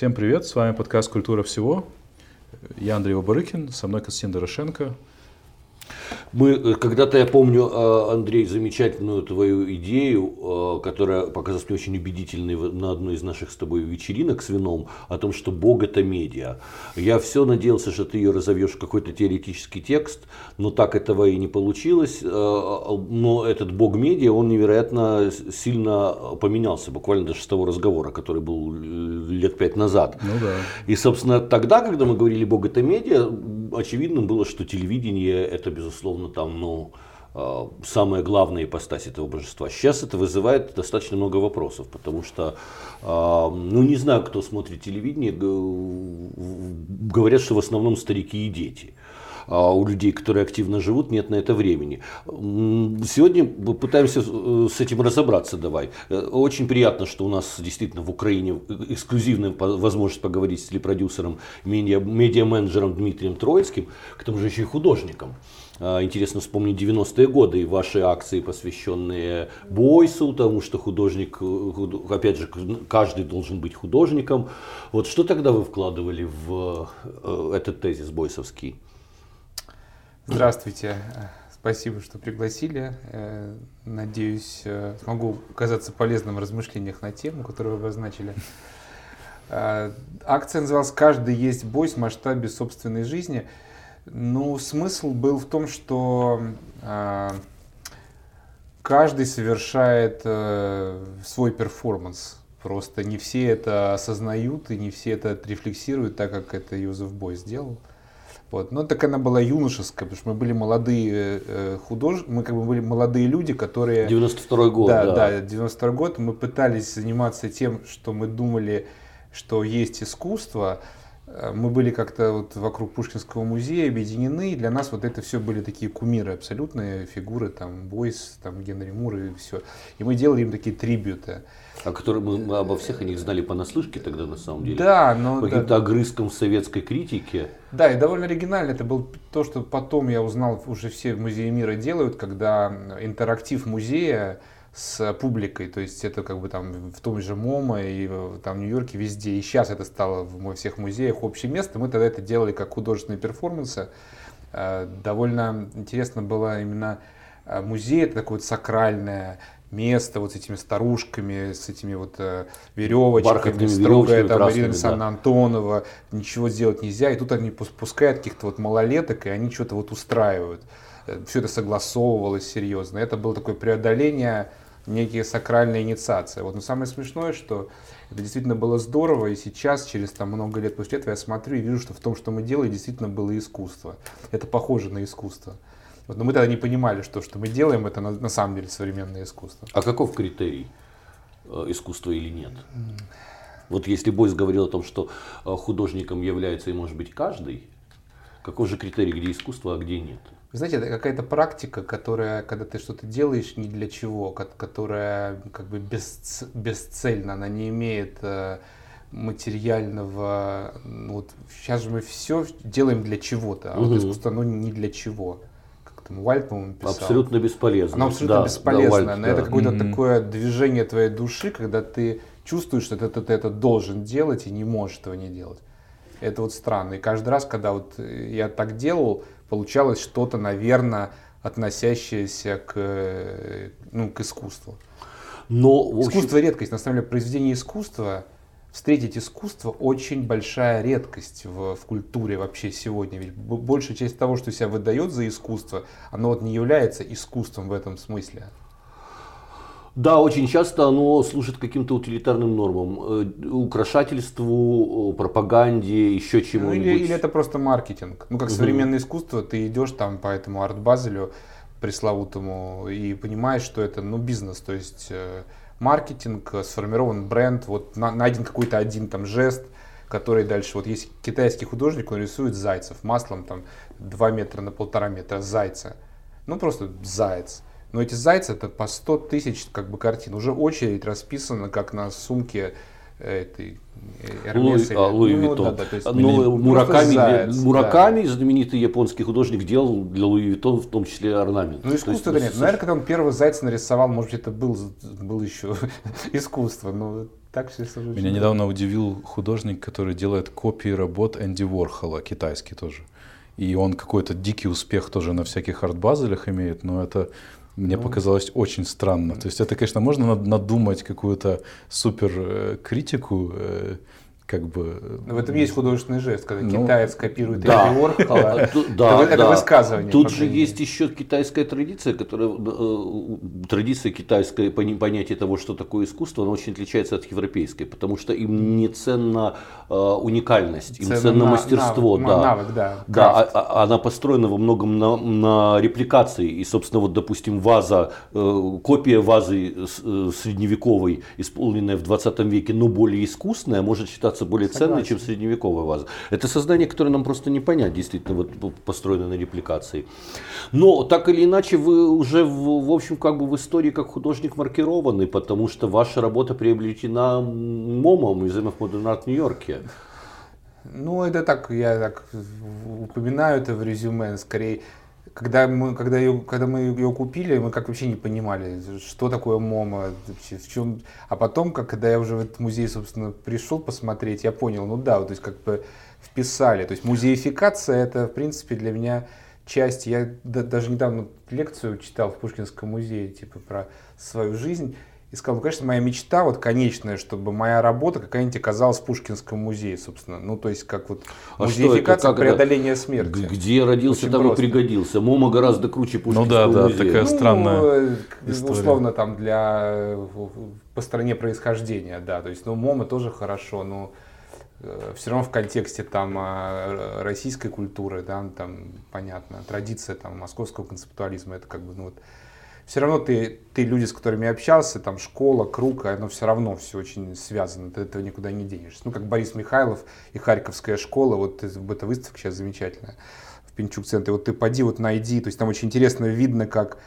Всем привет, с вами подкаст «Культура всего». Я Андрей Обарыкин, со мной Константин Дорошенко. Мы, э, когда-то я помню, э, Андрей, замечательную твою идею, э, которая показалась мне очень убедительной на одной из наших с тобой вечеринок с вином, о том, что Бог это медиа. Я все надеялся, что ты ее разовьешь в какой-то теоретический текст, но так этого и не получилось. Но этот Бог медиа, он невероятно сильно поменялся, буквально даже с того разговора, который был лет пять назад. Ну да. И, собственно, тогда, когда мы говорили Бог это медиа, очевидным было, что телевидение это, безусловно, там, ну, а, самая главная ипостась этого божества. Сейчас это вызывает достаточно много вопросов, потому что, а, ну не знаю, кто смотрит телевидение, говорят, что в основном старики и дети а у людей, которые активно живут, нет на это времени. Сегодня мы пытаемся э, с этим разобраться давай. Э, очень приятно, что у нас действительно в Украине эксклюзивная возможность поговорить с телепродюсером, медиа-менеджером Дмитрием Троицким, к тому же еще и художником. А, интересно вспомнить 90-е годы и ваши акции, посвященные Бойсу, тому что художник, э, опять же, каждый должен быть художником. Вот что тогда вы вкладывали в этот тезис бойсовский? Здравствуйте. Спасибо, что пригласили. Э, надеюсь, э, смогу оказаться полезным в размышлениях на тему, которую вы обозначили. Э, акция называлась «Каждый есть бой в масштабе собственной жизни». Ну, смысл был в том, что каждый совершает свой перформанс. Просто не все это осознают и не все это рефлексируют так, как это Юзеф Бой сделал. Вот. Но так она была юношеская, потому что мы были молодые э, худож... мы как бы были молодые люди, которые... 92 год, да. Да, да, 92 год. Мы пытались заниматься тем, что мы думали, что есть искусство. Э, мы были как-то вот вокруг Пушкинского музея объединены, и для нас вот это все были такие кумиры, абсолютные фигуры, там, Бойс, там, Генри Мур и все. И мы делали им такие трибюты. А которые мы, мы обо всех о них знали понаслышке тогда на самом деле. Да, но... По каким-то да. огрызкам советской критики. Да, и довольно оригинально. Это было то, что потом я узнал, уже все музеи мира делают, когда интерактив музея с публикой, то есть это как бы там в том же МОМА и там в Нью-Йорке везде, и сейчас это стало во всех музеях общее место, мы тогда это делали как художественные перформансы. Э, довольно интересно было именно э, музей, это такое вот сакральное, место вот с этими старушками, с этими вот э, веревочками, строгая там Ирина Санна Антонова, ничего сделать нельзя, и тут они пускают каких-то вот малолеток, и они что-то вот устраивают. Все это согласовывалось серьезно. Это было такое преодоление, некие сакральная инициация. Вот, но самое смешное, что это действительно было здорово, и сейчас, через там, много лет после этого, я смотрю и вижу, что в том, что мы делали, действительно было искусство. Это похоже на искусство. Вот, но мы тогда не понимали, что, что мы делаем, это на, на самом деле современное искусство. А каков критерий э, искусства или нет? Вот если Бойс говорил о том, что э, художником является и может быть каждый, какой же критерий, где искусство, а где нет? Вы знаете, это какая-то практика, которая, когда ты что-то делаешь не для чего, которая как бы без, бесцельно, она не имеет э, материального, ну, вот сейчас же мы все делаем для чего-то, а угу. вот искусство, оно не для чего там Вальт, по-моему, писал. Абсолютно бесполезно. Оно абсолютно да, бесполезно. Да, но да. это какое-то mm-hmm. такое движение твоей души, когда ты чувствуешь, что ты, ты, ты это должен делать и не можешь этого не делать. Это вот странно. И каждый раз, когда вот я так делал, получалось что-то, наверное, относящееся к, ну, к искусству. Но, общем... Искусство редкость. На самом деле, произведение искусства встретить искусство очень большая редкость в, в культуре вообще сегодня. Ведь большая часть того, что себя выдает за искусство, оно вот не является искусством в этом смысле. Да, очень часто оно служит каким-то утилитарным нормам, э, украшательству, пропаганде, еще чему-нибудь. Ну, или, или это просто маркетинг. Ну, как угу. современное искусство, ты идешь там по этому арт-базелю пресловутому и понимаешь, что это ну, бизнес, то есть э, маркетинг, э, сформирован бренд, вот найден какой-то один там жест, который дальше, вот есть китайский художник, он рисует зайцев маслом там 2 метра на полтора метра зайца. Ну просто заяц. Но эти зайцы это по 100 тысяч как бы картин. Уже очередь расписана как на сумке этой Hermès, Louis, а, Луи ну, Виттон. Да, да, есть, ну, Мураками, заяц, Мураками да. знаменитый японский художник, делал для Louis Vuitton в том числе орнамент. Ну, искусство это нет. Наверное, когда он первый зайца нарисовал, может быть, это был, был еще искусство. Но так все служит. Меня недавно удивил художник, который делает копии работ Энди Ворхола, китайский тоже. И он какой-то дикий успех тоже на всяких арт-базелях имеет, но это мне ну, показалось очень странно. То есть это, конечно, можно надумать какую-то супер э, критику, э, как бы... Но в этом есть художественный жест, когда ну, китаец копирует да, Энди Уорхола. Да, это, да. высказывание. Тут же есть еще китайская традиция, которая э, традиция китайская понятие того, что такое искусство, она очень отличается от европейской, потому что им не ценна э, уникальность, им ценно, мастерство, навык, да. Навык, да. Да, а, а, она построена во многом на, на репликации, и, собственно, вот, допустим, ваза, э, копия вазы средневековой, исполненная в 20 веке, но более искусная, может считаться кажется более Согласен. ценной, чем средневековая ваза. Это создание, которое нам просто не понять, действительно, вот построено на репликации. Но так или иначе, вы уже, в, в общем, как бы в истории как художник маркированы, потому что ваша работа приобретена МОМом, Museum of Modern Art в Нью-Йорке. Ну, это так, я так упоминаю это в резюме, скорее когда мы, когда ее, когда мы ее купили, мы как вообще не понимали, что такое МОМА, в чем. А потом, как, когда я уже в этот музей, собственно, пришел посмотреть, я понял, ну да, вот, то есть как бы вписали. То есть музеификация это, в принципе, для меня часть. Я даже недавно лекцию читал в Пушкинском музее, типа про свою жизнь и сказал, ну, конечно, моя мечта, вот конечная, чтобы моя работа какая-нибудь оказалась в Пушкинском музее, собственно. Ну, то есть, как вот а музеификация, преодоление это? смерти. Где родился, Очень там просто. и пригодился. MoMA гораздо круче Пушкинского ну, да, да, такая ну, странная э, история. Условно, там, для, по стране происхождения, да. То есть, ну, MoMA тоже хорошо, но э, все равно в контексте там а, российской культуры, да, там, понятно, традиция там московского концептуализма, это как бы, ну, вот, все равно ты, ты люди, с которыми общался, там школа, круг, оно все равно все очень связано, ты этого никуда не денешься. Ну, как Борис Михайлов и Харьковская школа, вот эта выставка сейчас замечательная в Пинчук-центре, вот ты поди, вот найди, то есть там очень интересно видно, как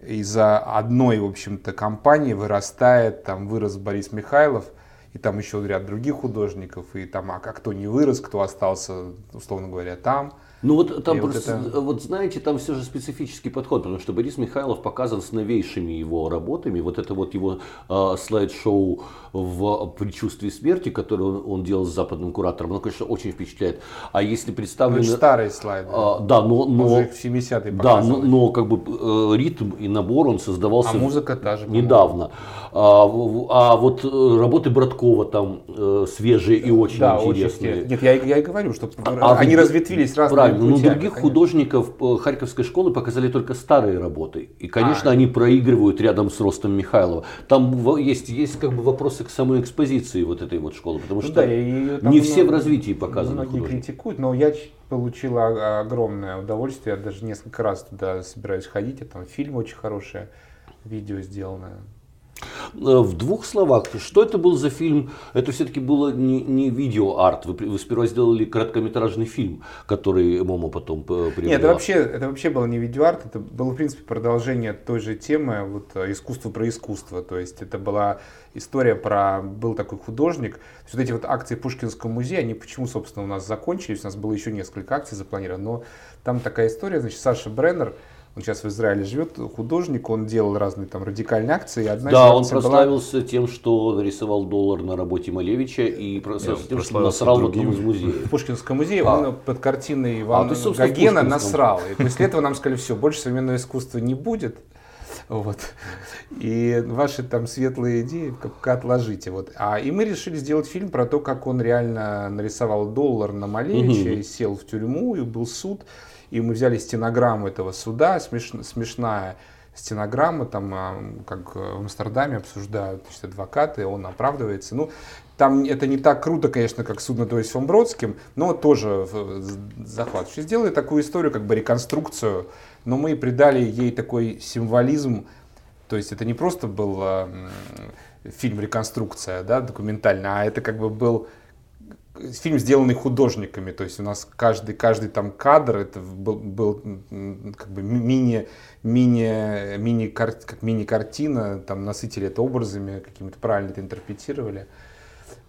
из-за одной, в общем-то, компании вырастает, там вырос Борис Михайлов, и там еще ряд других художников, и там, а кто не вырос, кто остался, условно говоря, там – ну вот там просто, вот, это... вот знаете, там все же специфический подход, потому что Борис Михайлов показан с новейшими его работами. Вот это вот его э, слайд-шоу в предчувствии смерти, которое он, он делал с западным куратором, оно, конечно, очень впечатляет. А если представлено... Ну, старые слайды. А, да, но... но в 70-е Да, но, но как бы э, ритм и набор он создавался... А музыка та же. Недавно. А, а вот э, работы Браткова там э, свежие и очень да, интересные. Очень, нет, я, я и говорю, что а, они а, разветвились разные Правильно, но других конечно. художников э, Харьковской школы показали только старые работы. И, конечно, а. они проигрывают рядом с ростом Михайлова. Там есть, есть как бы вопросы к самой экспозиции вот этой вот школы, потому ну, что да, ее, не все в развитии показаны. Многие художники. критикуют, но я получил огромное удовольствие. Я даже несколько раз туда собираюсь ходить. А там фильм очень хороший, видео сделанное. Э, в двух словах, что это был за фильм? Это все-таки было не, не видео-арт. Вы, вы сперва сделали короткометражный фильм, который MoMA потом приобрела. Нет, это вообще, это вообще было не видео-арт, это было, в принципе, продолжение той же темы, вот, э, искусство про искусство. То есть это была история про... Был такой художник. Вот эти вот акции Пушкинского музея, они почему, собственно, у нас закончились? У нас было еще несколько акций запланировано, но там такая история, значит, Саша Бреннер, он сейчас в Израиле живет, художник, он делал разные там радикальные акции. Одна да, он прославился была... тем, что нарисовал доллар на работе Малевича и прославился тем, что насрал в одном из музеев. В Пушкинском музее а. он под картиной Ивана а, Гогена насрал. И после этого нам сказали, все, больше современного искусства не будет. Вот. И ваши там светлые идеи как отложите. Вот. А, и мы решили сделать фильм про то, как он реально нарисовал доллар на Малевича, угу. и сел в тюрьму, и был суд. И мы взяли стенограмму этого суда, смеш, смешная стенограмма, там, а, как в Амстердаме обсуждают значит, адвокаты, он оправдывается. Ну, там это не так круто, конечно, как судно то есть Бродским, но тоже захватывающе. Сделали такую историю, как бы реконструкцию, но мы придали ей такой символизм, то есть это не просто был э, фильм «Реконструкция», да, документальный, а это как бы был фильм, сделанный художниками, то есть у нас каждый, каждый там кадр, это был, был как бы мини, мини, мини, как мини-картина, там насытили это образами, какими-то правильно это интерпретировали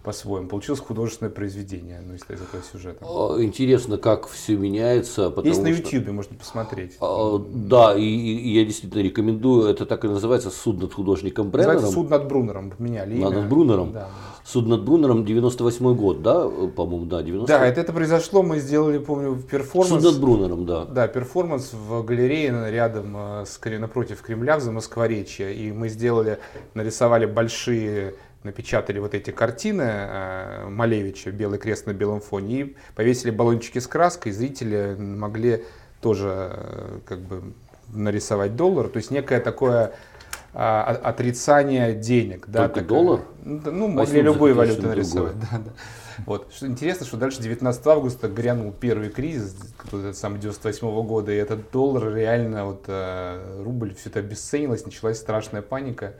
по-своему. Получилось художественное произведение ну, из, из этого сюжета. А, интересно, как все меняется. Есть на YouTube, можно посмотреть. А, да, и, и я действительно рекомендую. Это так и называется «Суд над художником Бреннером». Называется «Суд над Брунером». Поменяли имя. Над Брунером? Да. Суд над Брунером 98 год, да, по-моему, да, 90 Да, это, это произошло, мы сделали, помню, перформанс. Суд над Брунером, да. Да, перформанс в галерее рядом э, с, напротив Кремля в Замоскворечье. И мы сделали, нарисовали большие напечатали вот эти картины э, Малевича «Белый крест на белом фоне» и повесили баллончики с краской, и зрители могли тоже э, как бы нарисовать доллар. То есть некое такое а, отрицание денег. Да, Только такое, доллар? Ну, могли любые валюты нарисовать. Да, да. Вот. Что интересно, что дальше 19 августа грянул первый кризис, этот самый 98 -го года, и этот доллар реально, вот, э, рубль, все это обесценилось, началась страшная паника.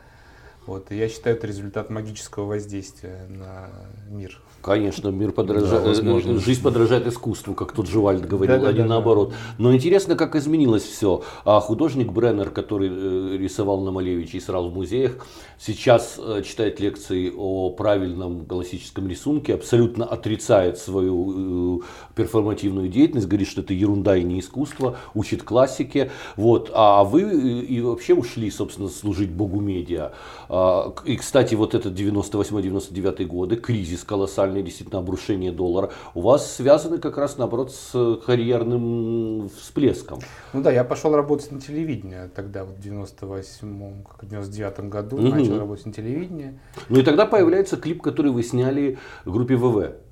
Вот, и я считаю, это результат магического воздействия на мир. Конечно, мир подражает, да, э, жизнь подражает искусству, как тот же Вальд говорил, да, да, а не да, наоборот. Да. Но интересно, как изменилось все. А художник Бреннер, который э, рисовал на Малевиче и срал в музеях, сейчас э, читает лекции о правильном классическом рисунке, абсолютно отрицает свою перформативную деятельность, говорит, что это ерунда и не искусство, учит классике. Вот. А вы и вообще ушли, собственно, служить Богу медиа. А, и, кстати, вот этот 98-99 годы, кризис колоссальный, действительно обрушение доллара, у вас связаны как раз, наоборот, с карьерным всплеском. Ну да, я пошел работать на телевидение тогда, в 98-м, как 99 году, угу. начал работать на телевидении. Ну и тогда появляется клип, который вы сняли группе ВВ.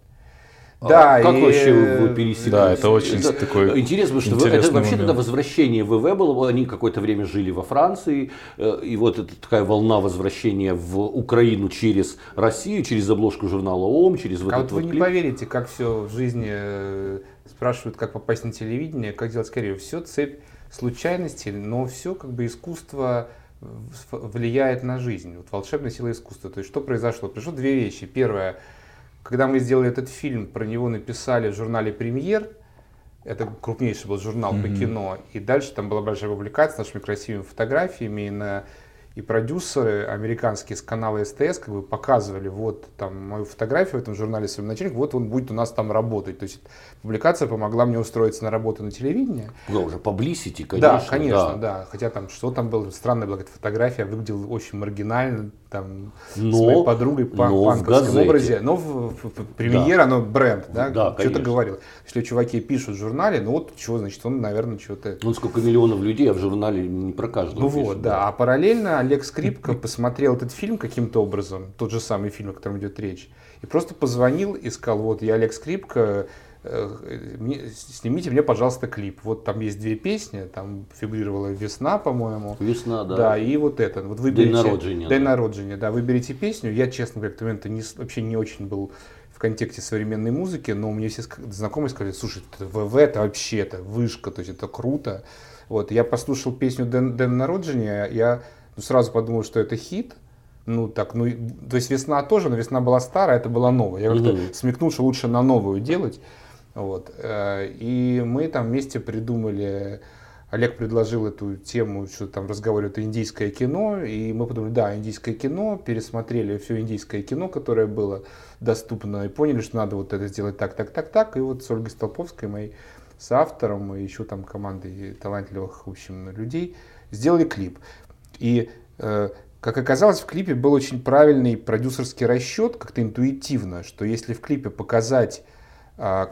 Да, а как и... вообще вы пересеклись? Да, это очень это, такой Интересно, что вы, это вообще тогда возвращение ВВ было, они какое-то время жили во Франции, э, и вот эта такая волна возвращения в Украину через Россию, через обложку журнала ОМ, через вот а этот вот вы вот не поверите, как все в жизни э, спрашивают, как попасть на телевидение, как делать карьеру. Все цепь случайностей, но все как бы искусство влияет на жизнь. Вот волшебная сила искусства. То есть что произошло? Пришло две вещи. Первое – когда мы сделали этот фильм, про него написали в журнале «Премьер», это крупнейший был журнал mm-hmm. по кино, и дальше там была большая публикация с нашими красивыми фотографиями, и на и продюсеры американские с канала СТС как бы показывали вот там мою фотографию в этом журнале своим начальник, вот он будет у нас там работать. То есть публикация помогла мне устроиться на работу на телевидении. Ну, уже publicity, конечно. Да, конечно, да. да. Хотя там что там было, странная была эта фотография, выглядел очень маргинально, там но, с моей подругой по панковском образе. Но в, в, в премьер да. оно бренд, да, да что-то говорил. Если чуваки пишут в журнале, ну вот чего, значит, он, наверное, что-то... Ну, сколько миллионов людей, а в журнале не про каждого Ну пишет, вот, да. да. А параллельно Олег Скрипка посмотрел этот фильм каким-то образом, тот же самый фильм, о котором идет речь, и просто позвонил и сказал, вот я Олег Скрипка, снимите мне, пожалуйста, клип. Вот там есть две песни, там фигурировала «Весна», по-моему. «Весна», да. Да, и вот это. Вот выберите, «День народжения». «День да. народжения», да. Выберите песню. Я, честно говоря, к тому моменту не, вообще не очень был в контексте современной музыки, но мне все знакомые сказали, слушай, это ВВ, это вообще, это вышка, то есть это круто. Вот, я послушал песню «День, День народжения», я ну, сразу подумал, что это хит. Ну, так, ну, то есть весна тоже, но весна была старая, это была новая. Я как-то mm-hmm. смекнул, что лучше на новую делать. Вот. Э, и мы там вместе придумали, Олег предложил эту тему, что там разговаривают индийское кино, и мы подумали, да, индийское кино, пересмотрели все индийское кино, которое было доступно, и поняли, что надо вот это сделать так, так, так, так, и вот с Ольгой Столповской, моей соавтором, и еще там командой талантливых, в общем, людей, сделали клип. И, э, как оказалось, в клипе был очень правильный продюсерский расчет, как-то интуитивно, что если в клипе показать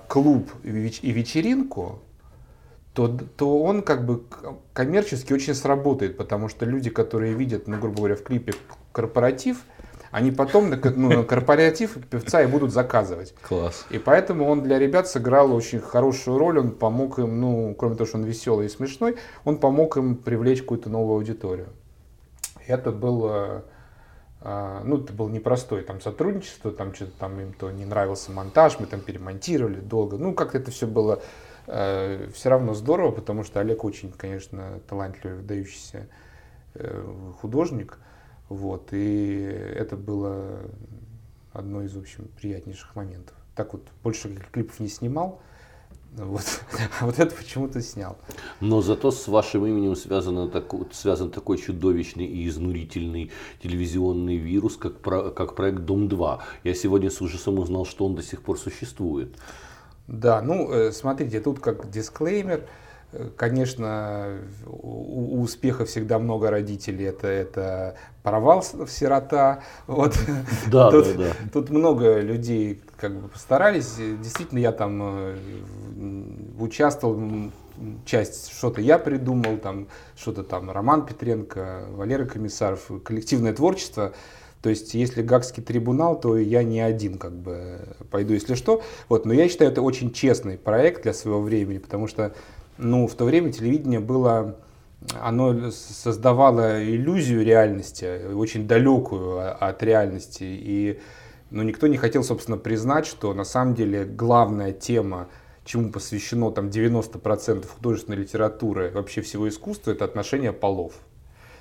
клуб и вечеринку, то, то он как бы коммерчески очень сработает, потому что люди, которые видят, ну, грубо говоря, в клипе корпоратив, они потом ну, на корпоратив певца и будут заказывать. Класс. И поэтому он для ребят сыграл очень хорошую роль, он помог им, ну, кроме того, что он веселый и смешной, он помог им привлечь какую-то новую аудиторию это было а, ну, это было непростое там сотрудничество, там что-то там им то не нравился монтаж, мы там перемонтировали долго. Ну, как-то это все было э, все равно здорово, потому что Олег очень, конечно, талантливый, выдающийся э, художник. Вот, и это было одно из, в общем, приятнейших моментов. Так вот, больше клипов не снимал, вот. А вот это почему-то снял. Но зато с вашим именем связан, такой, связан такой чудовищный и изнурительный телевизионный вирус, как, про, как проект «Дом-2». Я сегодня с ужасом узнал, что он до сих пор существует. Да, ну, э, смотрите, тут как дисклеймер. Конечно, у, у успеха всегда много родителей. Это, это провал сирота. Вот. Да, тут, да, да. Тут много людей как бы постарались. Действительно, я там э, участвовал, часть что-то я придумал, там что-то там Роман Петренко, Валера Комиссаров, коллективное творчество. То есть, если Гагский трибунал, то я не один как бы пойду, если что. Вот, но я считаю, это очень честный проект для своего времени, потому что ну, в то время телевидение было, оно создавало иллюзию реальности, очень далекую от реальности. И ну, никто не хотел, собственно, признать, что на самом деле главная тема, чему посвящено там 90% художественной литературы, вообще всего искусства, это отношения полов.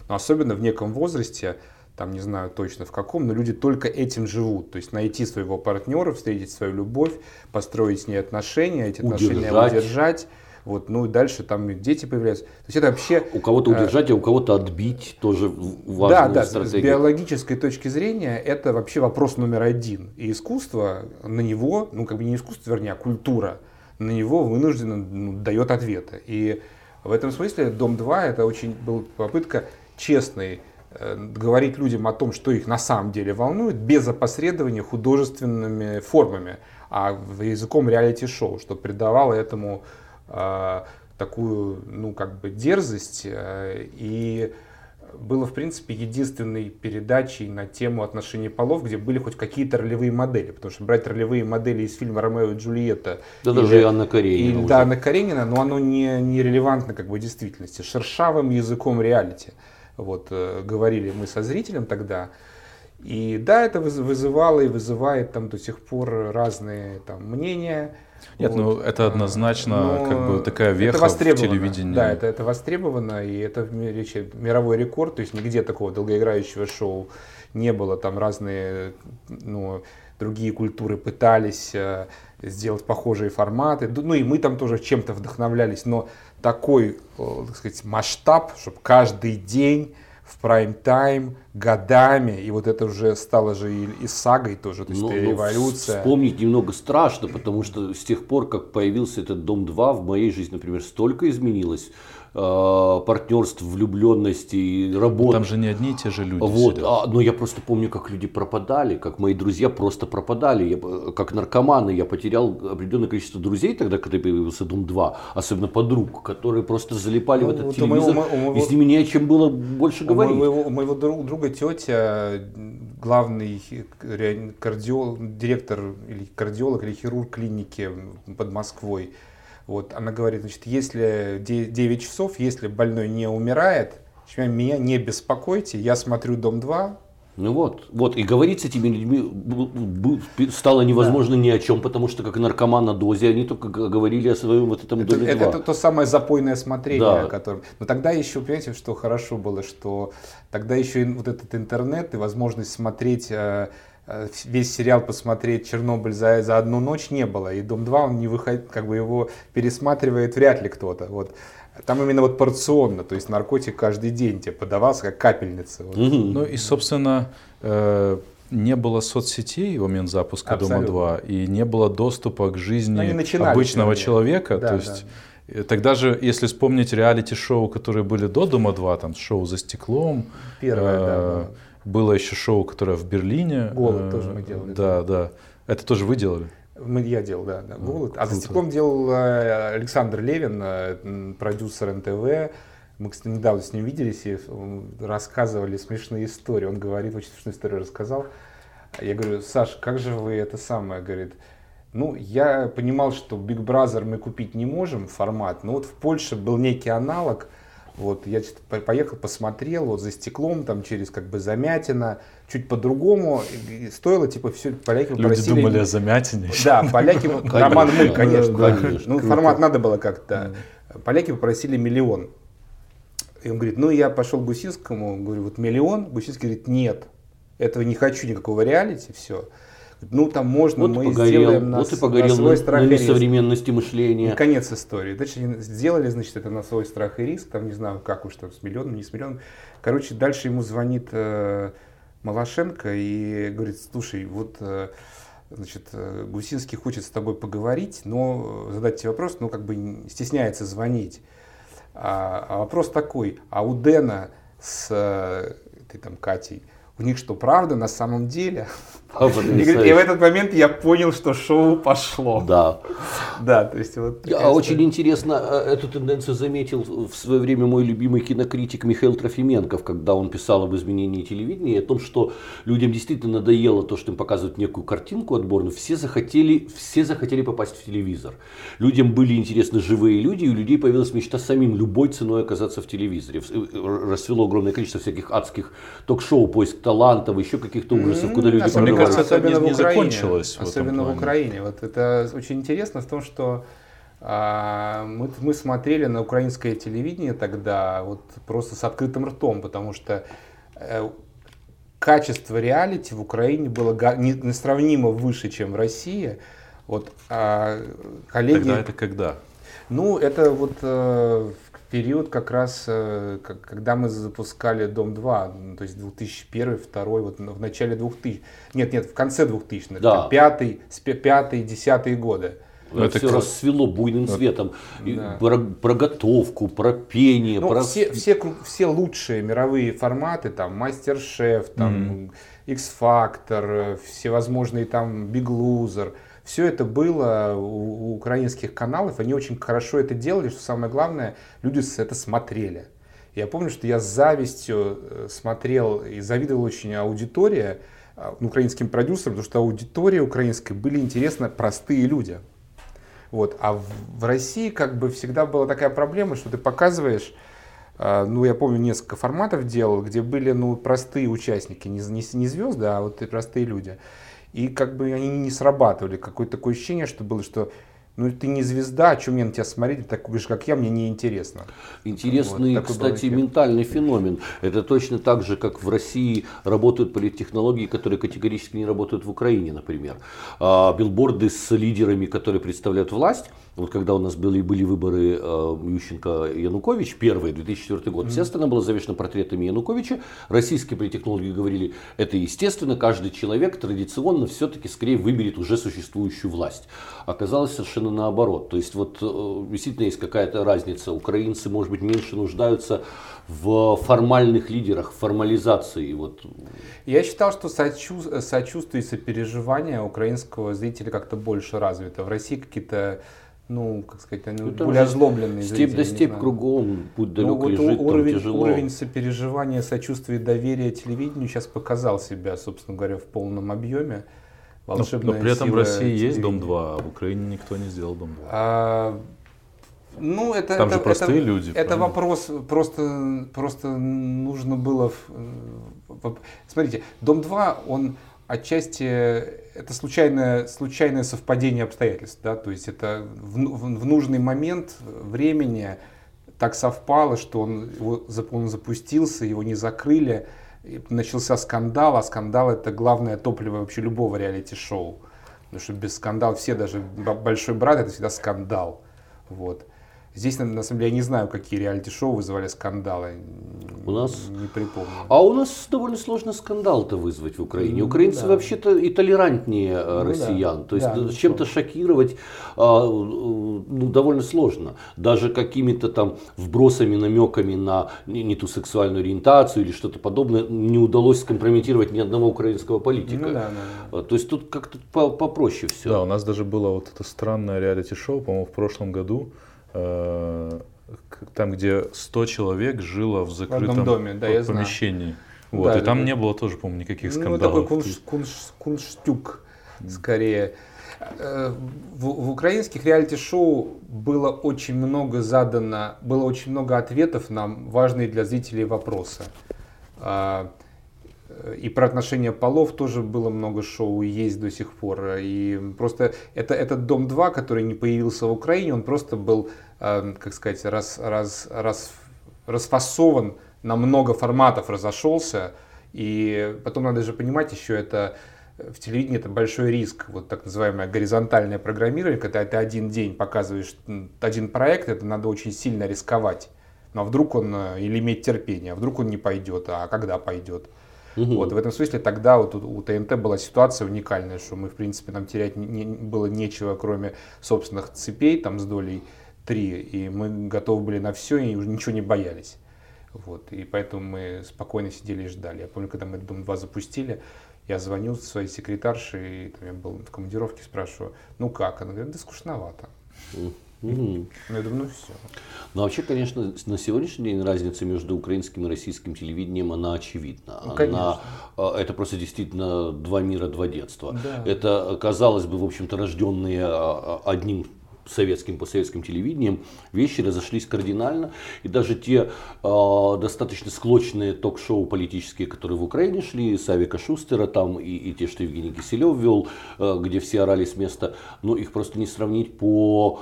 Но особенно в неком возрасте, там не знаю точно в каком, но люди только этим живут. То есть найти своего партнера, встретить свою любовь, построить с ней отношения, эти отношения удержать. Вот, ну и дальше там дети появляются. То есть это вообще... У кого-то э, удержать, а у кого-то отбить тоже важная да, да, стратегия. С биологической точки зрения это вообще вопрос номер один. И искусство на него, ну как бы не искусство, вернее, а культура, на него вынужденно ну, дает ответы. И в этом смысле «Дом-2» это очень была попытка честной э, говорить людям о том, что их на самом деле волнует, без опосредования художественными формами, а языком реалити-шоу, что придавало этому такую, ну, как бы дерзость. Э, и было, в принципе, единственной передачей на тему отношений полов, где были хоть какие-то ролевые модели. Потому что брать ролевые модели из фильма «Ромео и Джульетта». Да или, даже и Анна Каренина. Или, да, Анна Каренина, но оно не, не релевантно как бы в действительности. Шершавым языком реалити. Вот, э, говорили мы со зрителем тогда. И да, это вызывало и вызывает там до сих пор разные там мнения. Нет, ну, вот. ну это однозначно Но как бы такая веха в телевидении. Да, это, это востребовано, и это речи, мировой рекорд, то есть нигде такого долгоиграющего шоу не было, там разные ну, другие культуры пытались э, сделать похожие форматы, ну и мы там тоже чем-то вдохновлялись, но такой, э, так сказать, масштаб, чтобы каждый день в прайм-тайм годами, и вот это уже стало же и, и сагой тоже, то есть но, революция. Вспомнить немного страшно, потому что с тех пор, как появился этот Дом-2, в моей жизни, например, столько изменилось партнерств, влюбленности, работы. Там же не одни и те же люди. Вот, а, но я просто помню, как люди пропадали, как мои друзья просто пропадали, я, как наркоманы. Я потерял определенное количество друзей тогда, когда появился Дом 2, особенно подруг, которые просто залипали ну, в этот вот телевизор, моего, моего, и с ними не о чем было больше говорить. У моего, у моего друга тетя, главный кардиолог, директор или кардиолог или хирург клиники под Москвой, вот, она говорит, значит, если 9 часов, если больной не умирает, меня не беспокойте, я смотрю «Дом-2», ну вот, вот, и говорить с этими людьми стало невозможно да. ни о чем, потому что как наркоман на дозе, они только говорили о своем вот этом это, доме это, это то самое запойное смотрение, да. которым... Но тогда еще, понимаете, что хорошо было, что тогда еще вот этот интернет и возможность смотреть Э, весь сериал посмотреть Чернобыль за, за одну ночь не было. И Дом 2 он не выходит, как бы его пересматривает вряд ли кто-то. Вот. Там именно вот порционно, то есть наркотик каждый день тебе подавался как капельница. Вот. Ну и, собственно, э, не было соцсетей в момент запуска Абсолютно. Дома 2, и не было доступа к жизни обычного человека. Да, то есть да. Тогда же, если вспомнить реалити-шоу, которые были до Дома 2, там шоу «За стеклом», Первое, э, да, да было еще шоу, которое в Берлине. Голод э, тоже мы делали. Да, да. Это тоже вы делали? Мы, я делал, да, да голод. А за стеклом делал э, Александр Левин, э, продюсер НТВ. Мы, кстати, недавно с ним виделись и рассказывали смешные истории. Он говорит, очень смешную историю рассказал. Я говорю, Саш, как же вы это самое, говорит, ну, я понимал, что Big Brother мы купить не можем, формат, но вот в Польше был некий аналог – вот я поехал, посмотрел, вот за стеклом, там через как бы замятина, чуть по-другому. Стоило, типа, все, поляки Люди попросили... думали о замятине. Да, поляки, Роман мы, конечно. Ну, формат надо было как-то. Поляки попросили миллион. И он говорит, ну, я пошел к Гусинскому, говорю, вот миллион. Гусинский говорит, нет, этого не хочу, никакого реалити, все ну там можно, вот мы погорел, сделаем на, вот и погорел на свой страх на, на несовременности мышления. И конец истории. Дальше сделали, значит, это на свой страх и риск, там не знаю, как уж там с миллионом, не с миллионом. Короче, дальше ему звонит э, Малашенко и говорит, слушай, вот э, значит, э, Гусинский хочет с тобой поговорить, но задать тебе вопрос, но как бы стесняется звонить. А, а вопрос такой, а у Дэна с э, этой там Катей, у них что, правда на самом деле? А, И, говорит, и в этот момент я понял, что шоу пошло. Да. Да, то есть вот. А очень история. интересно, э, эту тенденцию заметил в свое время мой любимый кинокритик Михаил Трофименков, когда он писал об изменении телевидения, и о том, что людям действительно надоело то, что им показывают некую картинку отборную, все захотели, все захотели попасть в телевизор. Людям были интересны живые люди, и у людей появилась мечта самим любой ценой оказаться в телевизоре. В- э, Расцвело огромное количество всяких адских ток-шоу, поиск талантов, еще каких-то ужасов, куда люди Особенно- кажется, это особенно не- не в Украине. закончилось в Особенно в плане. Украине. Вот это очень интересно в том, что а, мы, мы смотрели на украинское телевидение тогда вот просто с открытым ртом, потому что э, качество реалити в Украине было не- несравнимо выше, чем в России. Вот а, коллеги... Тогда это когда? Ну, это вот э, в период как раз, э, когда мы запускали Дом-2, ну, то есть 2001, 2002, вот в начале 2000, нет, нет, в конце 2000-х, Да. пятый, пятый, десятые годы. Ну, это все как- расцвело буйным цветом. Да. Про, про готовку, про пение, Ну, про... все, все, все лучшие мировые форматы, там, Мастер-шеф, там, X-Factor, э, всевозможные там Big Loser, все это было у, у украинских каналов, они очень хорошо это делали, что самое главное, люди это смотрели. Я помню, что я с завистью э, смотрел и завидовал очень аудитория, э, украинским продюсерам, потому что аудитория украинской были интересны простые люди. Вот. А в, в России как бы всегда была такая проблема, что ты показываешь, э, ну, я помню, несколько форматов делал, где были, ну, простые участники, не, не, не звезды, а вот и простые люди. И как бы они не срабатывали. Какое-то такое ощущение, что было, что ну, ты не звезда, а что мне на тебя смотреть, такой же, как я, мне неинтересно. Интересный, Вот кстати, ментальный феномен. Это точно так же, как в России работают политтехнологии, которые категорически не работают в Украине, например. А, билборды с лидерами, которые представляют власть. Вот когда у нас были, были выборы э, Ющенко-Янукович, первые, 2004 год, вся страна была завешена портретами Януковича. Российские политтехнологи говорили, это естественно, каждый человек традиционно все-таки скорее выберет уже существующую власть. Оказалось совершенно наоборот. То есть вот э, действительно есть какая-то разница. Украинцы, может быть, меньше нуждаются в формальных лидерах, в формализации. Вот. Я считал, что сочу- сочувствие и сопереживание украинского зрителя как-то больше развито. В России какие-то, ну, как сказать, они Ну, там более озлобленные Степь не степь кругом, путь далек Ну, вот лежит, там уровень, тяжело. уровень сопереживания, сочувствия доверия телевидению сейчас показал себя, собственно говоря, в полном объеме. Но, Волшебная но при этом в России есть Дом телевидения. 2, а в Украине никто не сделал Дом 2. А, ну, это, Там это, же простые это- люди, Это правильно? вопрос, просто, просто нужно было... в- в- Смотрите, Дом 2, он отчасти, это случайное, случайное совпадение обстоятельств, да, то есть это в, ну- в- в нужный момент времени так совпало, что он, он запустился, его не закрыли, начался скандал, а скандал это главное топливо вообще любого реалити-шоу. Потому что без скандала все, даже Большой брат, это всегда скандал. Вот. Здесь, на, самом деле, я не знаю, какие реалити-шоу вызывали скандалы. У нас- Не припомню. А у нас довольно сложно скандал-то вызвать в Украине. Ну, Украинцы да. вообще-то и толерантнее э, да. россиян. То есть Да, ну чем-то шокировать а, э, ну, довольно сложно. Даже какими-то там вбросами, намеками на не, ту сексуальную ориентацию или что-то подобное не удалось скомпрометировать ни одного украинского политика. Ну да, да, А, То есть тут как-то по- попроще все. Да, у нас даже было вот это странное реалити-шоу, по-моему, в прошлом году, там, где 100 человек жило в закрытом доме, да, я знаю. помещении. Вот, Да, и там да, не было тоже, по-моему, никаких Ну, скандалов. такой То кунш, кунш, кунштюк, скорее. Э, В, в украинских реалити-шоу было очень много задано, было очень много ответов на важные для зрителей вопросы. И про отношения полов тоже было много шоу, есть до сих пор. И просто это, этот Дом-2, который не появился в Украине, он просто был, э, как сказать, раз, раз, раз, расфасован на много форматов, разошелся. И потом надо же понимать еще это э, в телевидении это большой риск, вот так называемое горизонтальное программирование, когда ты один день показываешь один проект, это надо очень сильно рисковать. Ну а вдруг он, э, или иметь терпение, а вдруг он не пойдет, а когда пойдет. Мгм. Вот, в этом смысле тогда вот у, у ТНТ была ситуация уникальная, что мы, в принципе, нам терять не- не- было нечего, кроме собственных цепей там с долей три, и мы готовы были на все и уже ничего не боялись. Вот, и поэтому мы спокойно сидели и ждали. Я помню, когда мы Дом 2 запустили, я звонил своей секретарше, и там, я был в командировке, спрашиваю, ну как? Она говорит, да скучновато. Mm-hmm. Я думаю, ну все. Ну, вообще, конечно, на сегодняшний день разница между украинским и российским телевидением, она очевидна. Ну, конечно. Она, это просто действительно два мира, два детства. Да. Это, казалось бы, в общем-то, рожденные а, а, одним советским, постсоветским телевидением, вещи разошлись кардинально. И даже те э, достаточно склочные ток-шоу политические, которые в Украине шли, Савика Шустера там и, и те, что Евгений Киселев вел, э, где все орали с места, но их просто не сравнить по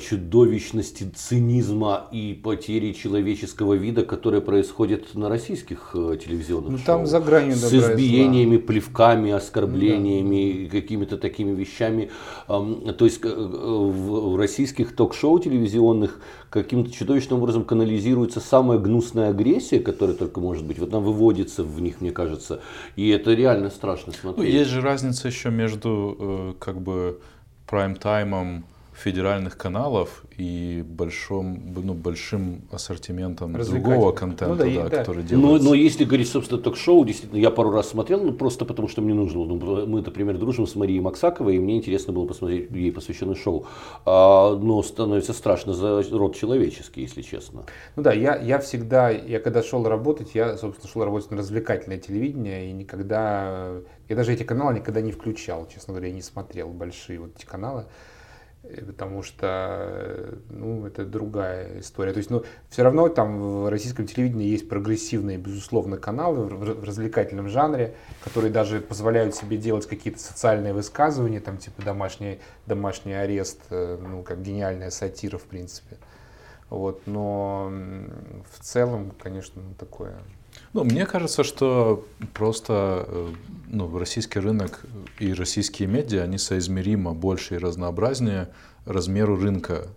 чудовищности цинизма и потери человеческого вида, которые происходят на российских э, телевизионных ну, там за гранью С избиениями, плевками, оскорблениями, да. какими-то такими вещами. То есть э, в российских ток-шоу телевизионных каким-то чудовищным образом канализируется самая гнусная агрессия, которая только может быть. Вот она выводится в них, мне кажется. И это реально страшно ну, смотреть. Ну, есть же разница еще между как бы прайм-таймом федеральных каналов и большом, ну, большим ассортиментом другого контента, ну, да, да, да. который делается. Но, но если говорить, собственно, ток-шоу, действительно, я пару раз смотрел, ну, просто потому что мне нужно. Ну, мы, например, дружим с Марией Максаковой, и мне интересно было посмотреть ей посвященное шоу. А, но становится страшно за род человеческий, если честно. Ну да, я, я всегда, я когда шел работать, я, собственно, шел работать на развлекательное телевидение, и никогда, я даже эти каналы никогда не включал, честно говоря, я не смотрел большие вот эти каналы потому что ну, это другая история. То есть, ну, все равно там в российском телевидении есть прогрессивные, безусловно, каналы в развлекательном жанре, которые даже позволяют себе делать какие-то социальные высказывания, там типа домашний, домашний арест, э, ну, как гениальная сатира, в принципе. Вот, но в целом, конечно, такое ну, мне кажется, что просто э, ну, российский рынок и российские медиа, они соизмеримо больше и разнообразнее размеру рынка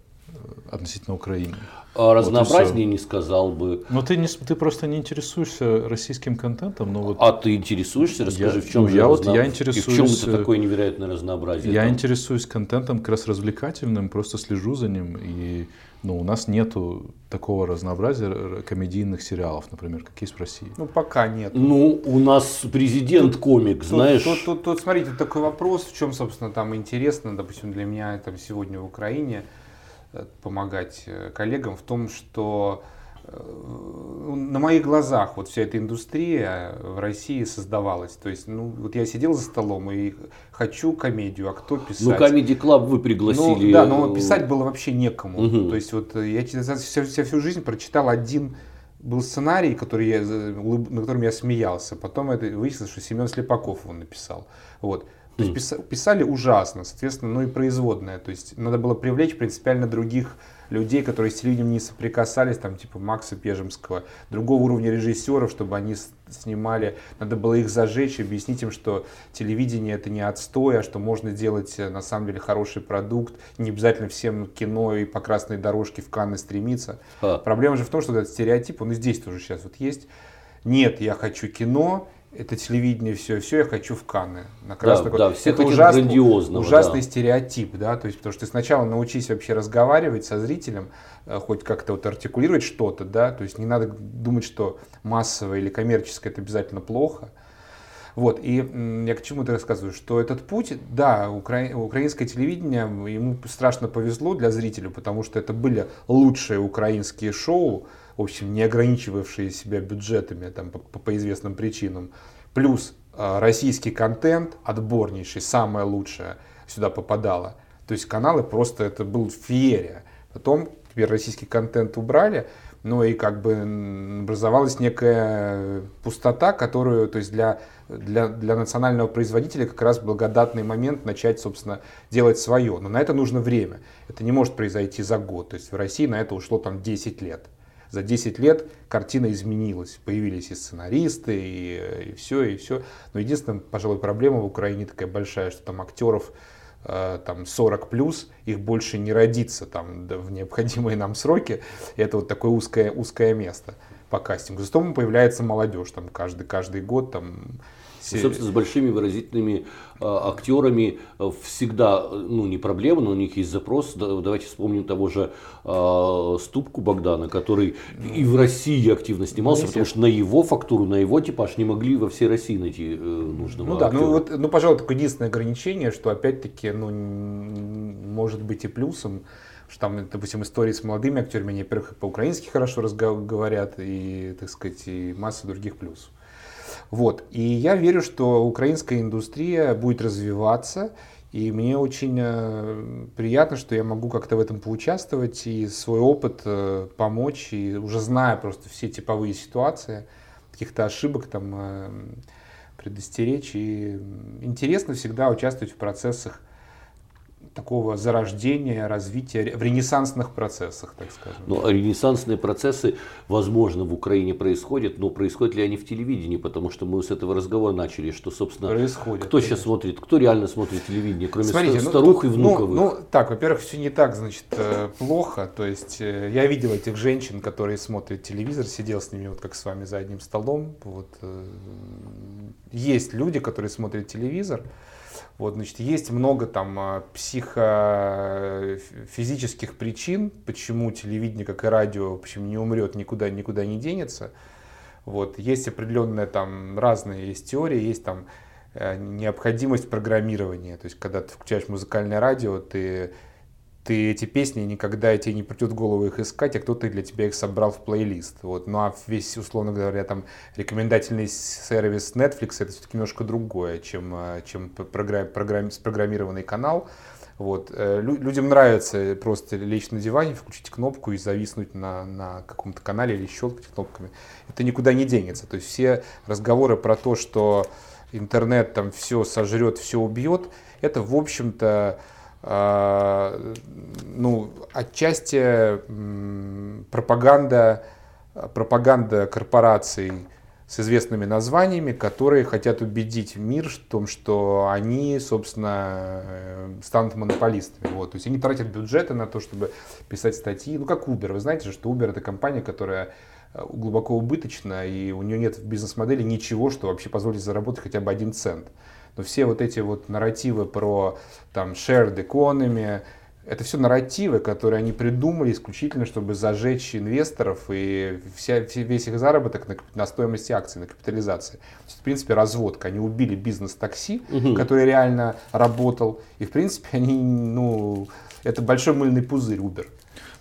относительно Украины. А разнообразнее вот не сказал бы. Но ты, не, ты просто не интересуешься российским контентом. Но вот а ты интересуешься? Расскажи, я, в чем ну, же я, вот, я интересуюсь, и в чем это такое невероятное разнообразие? Я там? интересуюсь контентом как раз развлекательным, просто слежу за ним. И ну, у нас нету такого разнообразия комедийных сериалов, например, как есть в России. Ну, пока нет. Ну, у нас президент тут, комик, тут, знаешь. Тут, тут, тут, смотрите, такой вопрос, в чем, собственно, там интересно, допустим, для меня там сегодня в Украине э, помогать э, коллегам в том, что Э, на моих глазах вот вся эта индустрия в России создавалась. То есть, ну, вот я сидел за столом и хочу комедию, а кто писать? Ну, Comedy Club вы пригласили. Ну, да, но писать было вообще некому. Угу. То есть, вот я вся всю жизнь прочитал один был сценарий, который я, на котором я смеялся. Потом это выяснилось, что Семен Слепаков его написал. Вот. То есть писали ужасно, соответственно, ну и производное. То есть надо было привлечь принципиально других людей, которые с телевидением не соприкасались, там типа Макса Пежемского, другого уровня режиссеров, чтобы они снимали. Надо было их зажечь, объяснить им, что телевидение это не отстой, а что можно делать э, на самом деле хороший продукт. Не обязательно всем кино и по красной дорожке в Канны стремиться. А. Проблема же в том, что этот стереотип, он и здесь тоже сейчас вот есть. Нет, я хочу кино, это телевидение, все, все, я хочу в Канны. На да, такой, да, все это ужасный, ужасный да. стереотип, да, то есть, потому что ты сначала научись вообще разговаривать со зрителем, э, хоть как-то вот артикулировать что-то, да, то есть не надо думать, что массовое или коммерческое это обязательно плохо. Вот, и я к чему это рассказываю, что этот путь, да, укра... украинское телевидение, ему страшно повезло для зрителя, потому что это были лучшие украинские шоу, в общем, не ограничивавшие себя бюджетами там, по, по известным причинам, плюс э, российский контент, отборнейший, самое лучшее сюда попадало. То есть каналы просто, это был феерия. Потом теперь российский контент убрали, ну и как бы образовалась некая пустота, которую, то есть для, для, для национального производителя как раз благодатный момент начать, собственно, делать свое. Но на это нужно время. Это не может произойти за год. То есть в России на это ушло там 10 лет за 10 лет картина изменилась. Появились и сценаристы, и, и все, и все. Но единственная, пожалуй, проблема в Украине такая большая, что там актеров э, там 40 плюс, их больше не родится там в необходимые нам сроки. И это вот такое узкое, узкое место по кастингу. Зато появляется молодежь там каждый, каждый год там Ну, собственно, с большими выразительными э, актерами э, всегда, ну, не проблема, но у них есть запрос. Давайте вспомним того же э, Ступку Богдана, который и в России активно снимался, потому что на его фактуру, на его типаж не могли во всей России найти э, нужного Ну да, актера. ну, вот, ну, пожалуй, такое единственное ограничение, что опять-таки, ну, может быть и плюсом, что там, допустим, истории с молодыми актерами, они, во-первых, по-украински хорошо говорят, и, так сказать, и масса других плюсов. Вот. И я верю, что украинская индустрия будет развиваться, и мне очень э, приятно, что я могу как-то в этом поучаствовать и свой опыт э, помочь, и уже зная просто все типовые ситуации, каких-то ошибок там э, предостеречь. И интересно всегда участвовать в процессах такого зарождения, развития, в ренессансных процессах, так скажем. Ну, ренессансные процессы, возможно, в Украине происходят, но происходят ли они в телевидении? Потому что мы с этого разговора начали, что, собственно, происходит, кто конечно. сейчас смотрит, кто реально смотрит телевидение, кроме Смотрите, старух ну, и внуковых? Ну, ну, так, во-первых, все не так, значит, э, плохо. То есть э, я видел этих женщин, которые смотрят телевизор, сидел с ними вот как с вами за одним столом. Вот, э, есть люди, которые смотрят телевизор, вот, значит, есть много там а, психофизических причин, почему телевидение, как и радио, почему не умрет, никуда, никуда не денется. Вот, есть определенные там разные есть теории, есть там э, необходимость программирования. То есть, когда ты включаешь музыкальное радио, ты ты эти песни никогда тебе не придет в голову их искать, а кто-то для тебя их собрал в плейлист. Вот. Ну а весь, условно говоря, там рекомендательный сервис Netflix это все-таки немножко другое, чем, э, чем программ, программ, спрограммированный канал. Вот. Э, людям нравится просто лечь на диване, включить кнопку и зависнуть на, на каком-то канале или щелкать кнопками. Это никуда не денется. То есть все разговоры про то, что интернет там все сожрет, все убьет, это в общем-то ну, отчасти пропаганда, пропаганда корпораций с известными названиями, которые хотят убедить мир в том, что они, собственно, э, станут монополистами. Вот. То есть они тратят бюджеты на то, чтобы писать статьи. Ну, как Uber. Вы знаете, что Uber это компания, которая э, глубоко убыточна, и у нее нет в бизнес-модели ничего, что вообще позволит заработать хотя бы один цент. Но все вот эти вот нарративы про там shared economy, это все нарративы, которые они придумали исключительно, чтобы зажечь инвесторов и вся, весь их заработок на, на стоимости акций, на капитализации. То есть, в принципе, разводка. Они убили бизнес такси, угу. который реально работал. И, в принципе, они, ну, это большой мыльный пузырь Uber.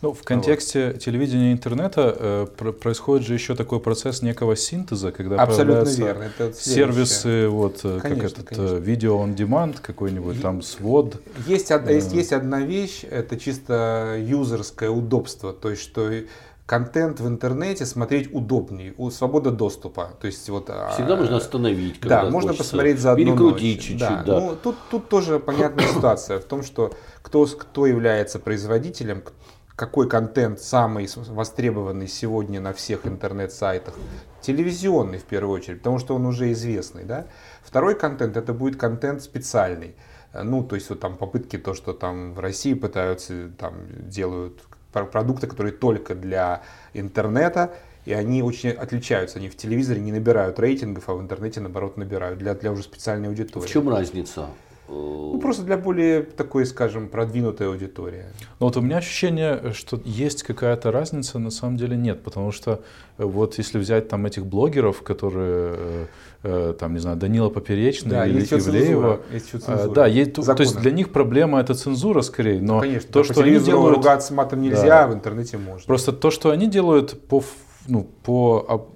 Ну, в контексте вот. телевидения и интернета э, про- происходит же еще такой процесс некого синтеза, когда Абсолютно появляются верно. Это сервисы, вот, конечно, как этот конечно. видео on demand какой-нибудь, е- там свод. Есть, од- есть, есть одна вещь, это чисто юзерское удобство, то есть что контент в интернете смотреть удобнее, у свобода доступа. То есть вот а, всегда можно остановить, когда да, можно посмотреть за одну перекрутить чуть-чуть, да. да. Ну тут тут тоже понятная ситуация в том, что кто кто является производителем, какой контент самый востребованный сегодня на всех интернет-сайтах? Телевизионный в первую очередь, потому что он уже известный. Да? Второй контент это будет контент специальный. Ну, то есть вот там попытки, то, что там в России пытаются, там делают продукты, которые только для интернета, и они очень отличаются. Они в телевизоре не набирают рейтингов, а в интернете, наоборот, набирают для, для уже специальной аудитории. В чем разница? Ну, просто для более такой, скажем, продвинутой аудитории. Но вот у меня ощущение, что есть какая-то разница, на самом деле нет, потому что э, вот если взять там этих блогеров, которые э, э, там, не знаю, Данила Поперечный да, или Ивлеева. Есть цензура. Да, есть, то есть для них проблема это цензура скорее, но ну, конечно, то, что они делают... ругаться матом нельзя, да. а в интернете можно. Просто то, что они делают по, ну, по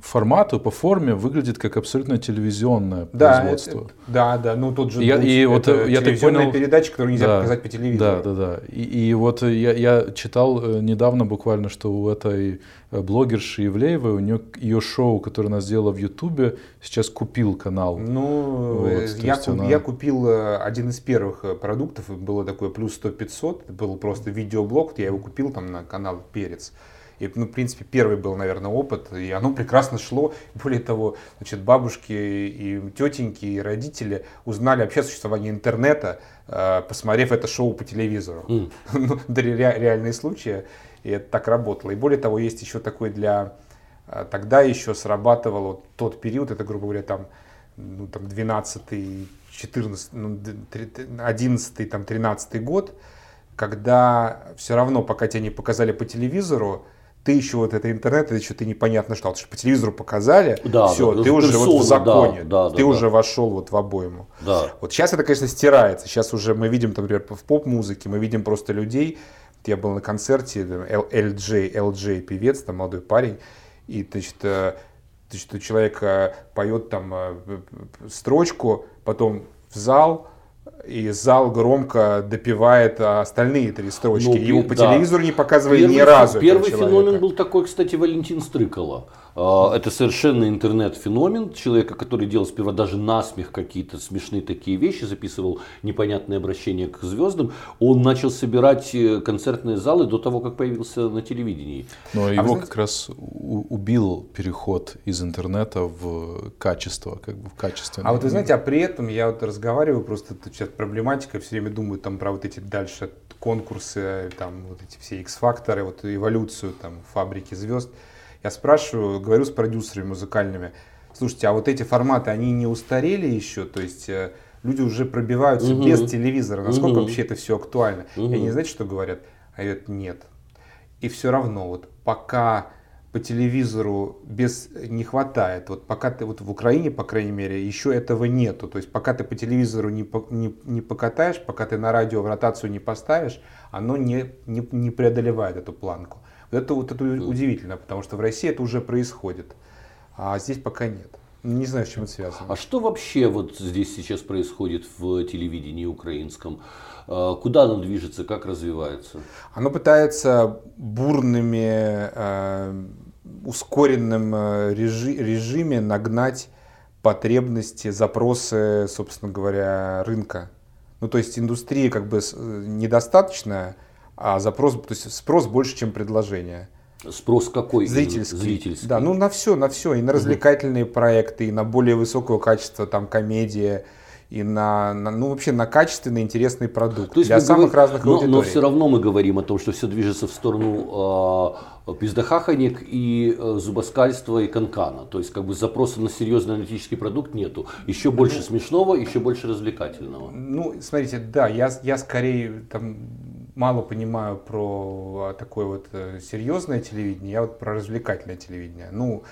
формату, по форме выглядит как абсолютно телевизионное да, производство. Это, да, да, ну тот же я, и вот я так понял, передача, которую нельзя да, показать по телевизору. Да, да, да. И, и вот я, я читал э, недавно буквально, что у этой э, блогерши Евлеевой, у нее ее шоу, которое она сделала в Ютубе, сейчас купил канал. Ну, вот, я, куп, она... я купил э, один из первых продуктов, было такое плюс 100-500, был просто видеоблог, я его купил там на канал Перец. И, ну, в принципе, первый был, наверное, опыт, и оно прекрасно шло. Более того, значит, бабушки и тетеньки, и родители узнали вообще о существовании интернета, э, посмотрев это шоу по телевизору. Mm. ну, реальные случаи, и это так работало. И более того, есть еще такой для... Э, тогда еще срабатывал вот тот период, это, грубо говоря, там ну, там, 12 14, ну, 11 там, 13 год, когда все равно, пока тебя не показали по телевизору, ты еще вот это интернет, это еще ты непонятно что, потому что по телевизору показали, да, все, да, ты уже персону, вот в законе, да, да, ты да, уже да. вошел вот в обойму. Да. Вот сейчас это, конечно, стирается. Сейчас уже мы видим, например, в поп-музыке, мы видим просто людей. Я был на концерте, LJ, LJ певец, там молодой парень, и значит, э, значит, человек э, поет там э, строчку, потом в зал, и зал громко допивает остальные три строчки. Ну, Его по да. телевизору не показывали первый, ни разу. Первый феномен был такой, кстати, Валентин Стрыкало. А, это совершенно интернет-феномен человека, который делал сперва даже насмех какие-то смешные такие вещи, записывал непонятные обращения к звездам. Он начал собирать э, концертные залы до того, как появился на телевидении. Но а его знаете... как раз убил переход из интернета в качество, как бы в качестве. А вот вы знаете, а при этом я вот разговариваю, просто сейчас проблематика, все время думаю там про вот эти дальше конкурсы, там вот эти все X-факторы, вот эволюцию там фабрики звезд. Я спрашиваю, говорю с продюсерами музыкальными, слушайте, а вот эти форматы, они не устарели еще? То есть э, люди уже пробиваются угу. без телевизора. Насколько угу. вообще это все актуально? Угу. И они знаете, что говорят? А говорят, нет. И все равно, вот пока по телевизору без не хватает. Вот пока ты вот в Украине, по крайней мере, еще этого нету. То есть пока ты по телевизору не, по, не, не покатаешь, пока ты на радио в ротацию не поставишь, оно не, не, не преодолевает эту планку. Это, вот это удивительно, потому что в России это уже происходит, а здесь пока нет. Не знаю, с чем это связано. А что вообще вот здесь сейчас происходит в телевидении украинском? А, куда оно движется, как развивается? Оно пытается бурными, э, ускоренным э, режи, режиме нагнать потребности, запросы, собственно говоря, рынка. Ну, то есть индустрия как бы э, недостаточная, а запрос, то есть спрос больше, чем предложение. Спрос какой? Зрительский. Зрительский. Да, ну на все, на все, и на развлекательные угу. проекты, и на более высокого качества, там комедия, и на, на ну вообще на качественный интересный продукт То есть для самых говорим, разных но, аудиторий. Но все равно мы говорим о том, что все движется в сторону э, пиздахаханик и э, зубоскальства и канкана. То есть как бы запроса на серьезный аналитический продукт нету. Еще больше ну, смешного, еще больше развлекательного. Ну, смотрите, да, я, я скорее там мало понимаю про такое вот э, серьезное телевидение, я вот про развлекательное телевидение. Ну,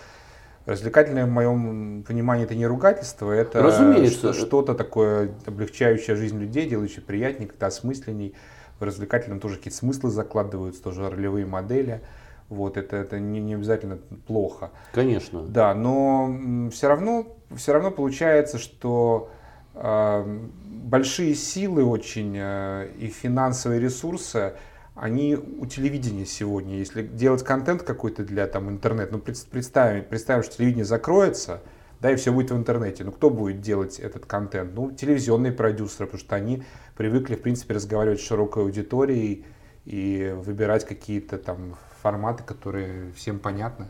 развлекательное в моем понимании это не ругательство, это Разумеется. что-то такое облегчающее жизнь людей, делающее приятнее, как-то осмысленней. В развлекательном тоже какие-то смыслы закладываются, тоже ролевые модели. Вот, это, это не, не обязательно плохо. Конечно. Да, но все равно, все равно получается, что большие силы очень э, и финансовые ресурсы, они у телевидения сегодня. Если делать контент какой-то для там интернет, ну представим, представим, что телевидение закроется, да, и все будет в интернете. Ну, кто будет делать этот контент? Ну, телевизионные продюсеры, потому что они привыкли, в принципе, разговаривать с широкой аудиторией и выбирать какие-то там форматы, которые всем понятны.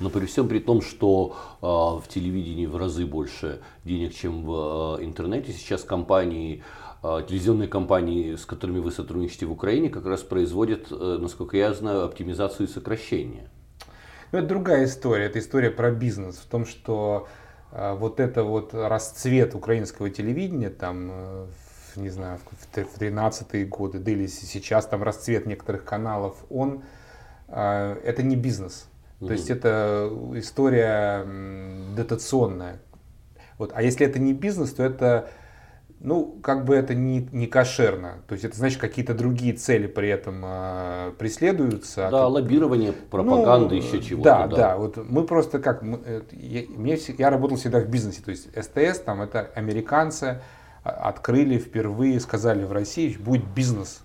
Но при всем при том, что э, в телевидении в разы больше денег, чем в э, интернете, сейчас компании, э, телевизионные компании, с которыми вы сотрудничаете в Украине, как раз производят, э, насколько я знаю, оптимизацию и сокращение. Ну, это другая история. Это история про бизнес. В том, что э, вот это вот расцвет украинского телевидения, там, э, не знаю, в 13-е годы, да или сейчас там расцвет некоторых каналов, он, это не бизнес то есть это история дотационная. Вот. А если это не бизнес, то это, ну, как бы это не, не кошерно. То есть это значит, какие-то другие цели при этом э, преследуются. Да, а лоббирование, пропаганда, ну, еще чего-то. Да, да, да. Вот мы просто как, мы, э, я, мне, я работал всегда в бизнесе. То есть СТС, там это американцы а, открыли впервые, сказали в России, будет бизнес,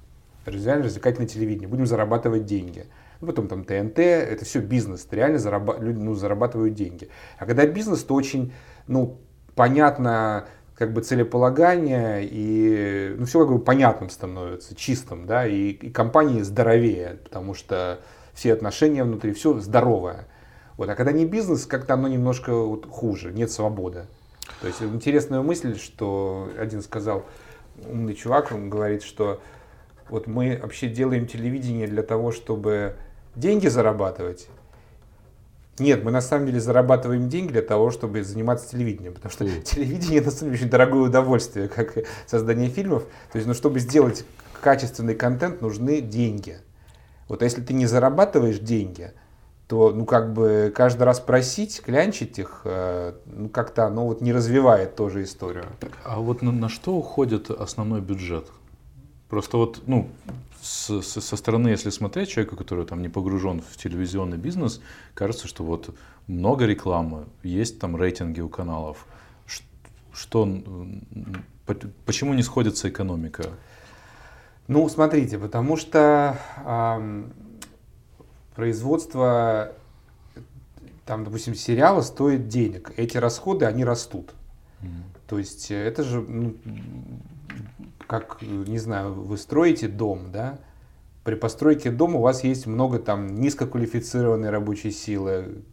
развлекательное телевидение, будем зарабатывать деньги ну, потом там ТНТ, это все бизнес, реально зараба- люди ну, зарабатывают деньги. А когда бизнес, то очень, ну, понятно, как бы целеполагание и ну, все как бы понятным становится, чистым, да, и, и компании здоровее, потому что все отношения внутри, все здоровое. Вот. А когда не бизнес, как-то оно немножко вот, хуже, нет свободы. То есть интересная мысль, что один сказал, умный чувак, он говорит, что вот мы вообще делаем телевидение для того, чтобы деньги зарабатывать Нет, мы на самом деле зарабатываем деньги для того, чтобы заниматься телевидением, потому что телевидение на самом деле очень дорогое удовольствие, как создание фильмов. То есть, ну, чтобы сделать качественный контент, нужны деньги. Вот а если ты не зарабатываешь деньги, то, ну, как бы каждый раз просить, клянчить их, э, ну, как-то оно вот не развивает тоже историю. А вот на, на что уходит основной бюджет? Просто вот, ну, с, с, со стороны, если смотреть человека, который там не погружен в телевизионный бизнес, кажется, что вот много рекламы, есть там рейтинги у каналов. Что, почему не сходится экономика? Ну, смотрите, потому что э, производство, там, допустим, сериала стоит денег. Эти расходы, они растут. Mm-hmm. То есть это же ну, как, не знаю, вы строите дом, да, при постройке дома у вас есть много там низкоквалифицированной рабочей силы,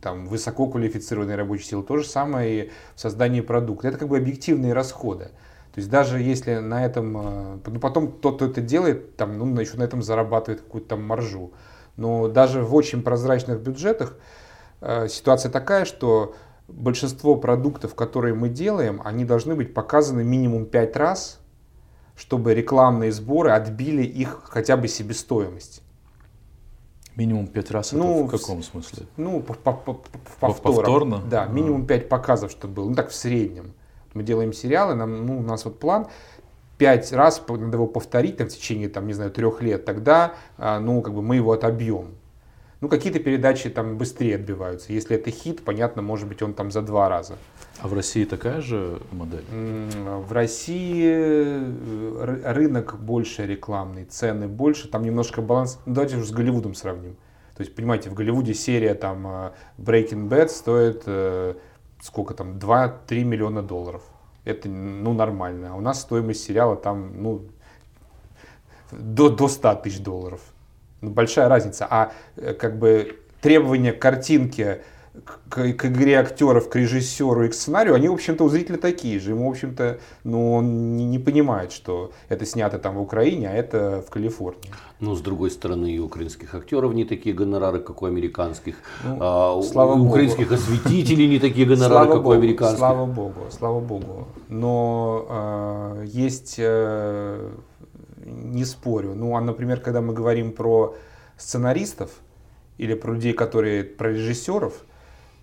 там высококвалифицированной рабочей силы. То же самое и в создании продукта. Это как бы объективные расходы. То есть даже если на этом, э, ну потом тот, кто это делает, там, ну, еще на этом зарабатывает какую-то там маржу. Но даже в очень прозрачных бюджетах э, ситуация такая, что большинство продуктов, которые мы делаем, они должны быть показаны минимум 5 раз чтобы рекламные сборы отбили их хотя бы себестоимость. Минимум пять раз ну, это в каком смысле? Ну, повторно. Да, минимум пять показов, чтобы было. Ну, так в среднем. Мы делаем сериалы, нам, ну, у нас вот план пять раз надо его повторить там, в течение, там, не знаю, трех лет, тогда, а, ну, как бы мы его отобьем. Ну, какие-то передачи там быстрее отбиваются. Если это хит, понятно, может быть, он там за два раза. А в России такая же модель? В России э, рынок больше рекламный, цены больше, там немножко баланс. Ну, давайте уже с Голливудом сравним. То есть, понимаете, в Голливуде серия там э, Breaking Bad стоит э, сколько там, 2-3 миллиона долларов. Это, ну, нормально. А у нас стоимость сериала там, ну, до, до 100 тысяч долларов. Ну, большая разница. А как бы требования к картинке, к, к игре актеров, к режиссеру и к сценарию, они, в общем-то, у зрителя такие же. Ему, в общем-то, ну, он не, не понимает, что это снято там в Украине, а это в Калифорнии. Но, с другой стороны, и украинских актеров не такие гонорары, как у американских. Ну, а, слава у Богу. украинских осветителей не такие гонорары, как у американских. Слава Богу, слава Богу. Но э, есть, э, не спорю, ну, а, например, когда мы говорим про сценаристов, или про людей, которые, про режиссеров,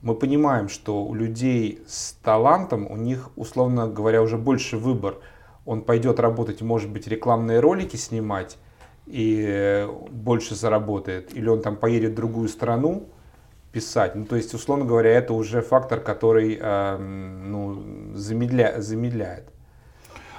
мы понимаем, что у людей с талантом, у них, условно говоря, уже больше выбор. Он пойдет работать, может быть, рекламные ролики снимать и больше заработает, или он там поедет в другую страну писать. Ну, то есть, условно говоря, это уже фактор, который э, ну, замедля, замедляет.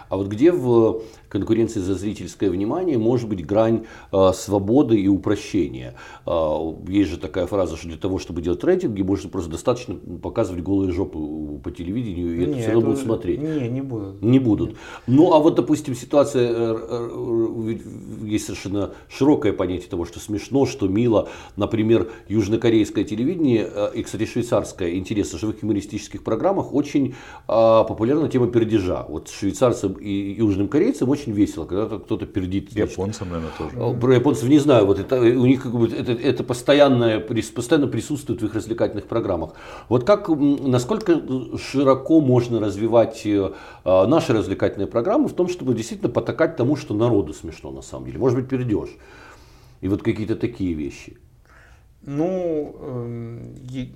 А вот где в конкуренции за зрительское внимание может быть грань э, свободы и упрощения? Э, есть же такая фраза, что для того, чтобы делать рейтинги, можно просто достаточно показывать голые жопы по телевидению, и не, это все равно будут смотреть. Не, не будут. Не будут. Ну, а вот, допустим, ситуация, э, есть совершенно широкое понятие того, что смешно, что мило. Например, южнокорейское телевидение э, и, кстати, швейцарское, интересно, в живых юмористических программах очень э, популярна тема пердежа. Вот швейцарцам и южным корейцам очень весело, когда кто-то пердит. Значит. Японцам, наверное, тоже. А, про японцев не знаю, вот это, у них как бы, это, это постоянное, постоянно присутствует в их развлекательных программах. Вот как, насколько широко можно развивать э, а, наши развлекательные программы в том, чтобы действительно потакать тому, что народу смешно на самом деле. Может быть, перейдешь. И вот какие-то такие вещи. Ну, э,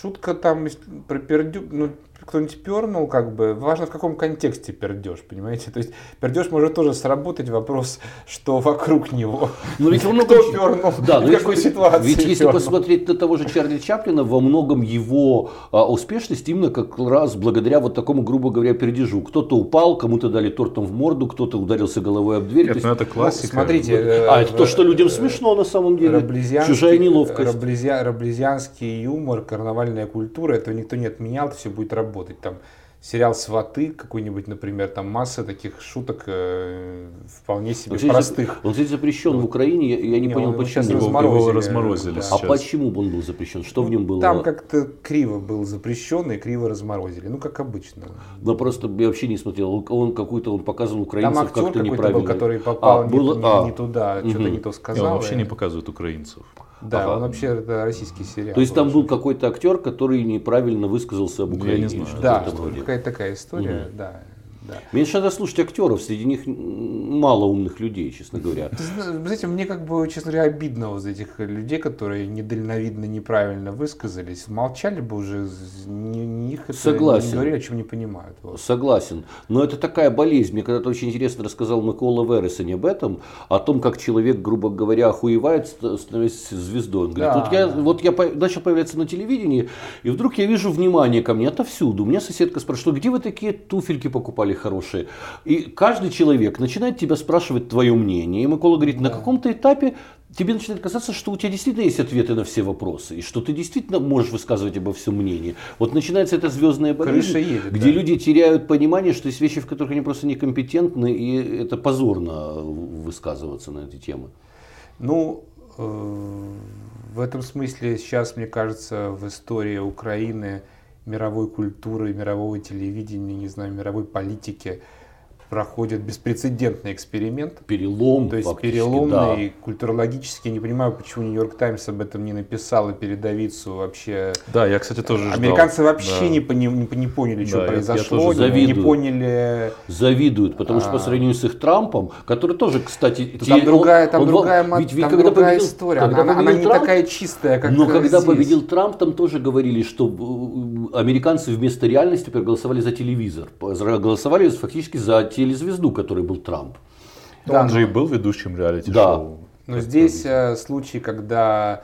шутка там про пердю, ну, кто-нибудь пернул, как бы, важно в каком контексте пердеж, понимаете? То есть пердеж может тоже сработать, вопрос, что вокруг него. Ну ведь он Кто пернул, да, в какой если, ситуации Ведь если посмотреть на того же Чарли Чаплина, во многом его а, успешность именно как раз благодаря вот такому, грубо говоря, пердежу. Кто-то упал, кому-то дали тортом в морду, кто-то ударился головой об дверь. Нет, ну это классика. Ну, смотрите. а, это то, что людям смешно на самом деле. Чужая неловкость. Раблезианский юмор, карнавальная культура, этого никто не отменял, это все будет работать. Там сериал «Сваты» какой-нибудь, например, там масса таких шуток э, вполне себе он простых. Он здесь запрещен вот. в Украине, я, я не, не понял, он, почему. Его разморозили. Его разморозили да. А почему он был запрещен? Что в нем было? Там как-то криво был запрещен и криво разморозили, ну как обычно. Ну просто я вообще не смотрел, он какой-то, он показывал украинцев как-то неправильно. Был, который попал а, не, было, не, а. не туда, что-то не то сказал. И он вообще не показывает украинцев. Да, Ага. он вообще это российский сериал. То есть там был какой-то актер, который неправильно высказался об Я не Украине. знаю. Да, какая-то такая история, да. Да. Меньше надо слушать актеров, среди них мало умных людей, честно говоря. Знаете, мне как бы, честно говоря, обидно вот этих людей, которые недальновидно, неправильно высказались. Молчали бы уже, з- ни, ни их это Согласен. не говорили, о чем не понимают. Вот. Согласен. Но это такая болезнь. Мне когда-то очень интересно рассказал Микола Вересень об этом, о том, как человек, грубо говоря, охуевает, ст- становясь звездой. Он говорит, Да, вот я, да. вот я начал появляться на телевидении, и вдруг я вижу внимание ко мне отовсюду. У меня соседка спрашивает, где вы такие туфельки покупали хорошие? И каждый человек начинает тебя спрашивать твое мнение. И Микола говорит, на каком-то этапе тебе начинает казаться, что у тебя действительно есть ответы на все вопросы, и что ты действительно можешь высказывать обо всем мнение. Вот начинается эта звездная болезнь, едет, где да. люди теряют понимание, что есть вещи, в которых они просто некомпетентны, и это позорно высказываться на эти темы. Ну, э, в этом смысле сейчас, мне кажется, в истории Украины, мировой культуры, мирового телевидения, не знаю, мировой политики проходит беспрецедентный эксперимент. Перелом, То есть переломный, культурологически. Я не понимаю, почему Нью-Йорк Таймс об этом не написал и передовицу вообще. Да, я, кстати, тоже ждал. Американцы вообще Да. не, пони- не, поняли, что Да, я- я произошло, тоже не- не, завидую. поняли. да. Завидуют, потому что по А. сравнению с их Трампом, который тоже, кстати... Там те- другая, он- там он- другая, мо- ведь- ведь там другая победил- история. когда Она, она не Трамп, такая чистая, как Но когда здесь. победил Трамп, там тоже говорили, что американцы вместо реальности проголосовали за телевизор. Голосовали фактически за телезвезду, которой был Трамп. Да, он же но- и был ведущим реалити-шоу. Да. Но здесь это э, случай, когда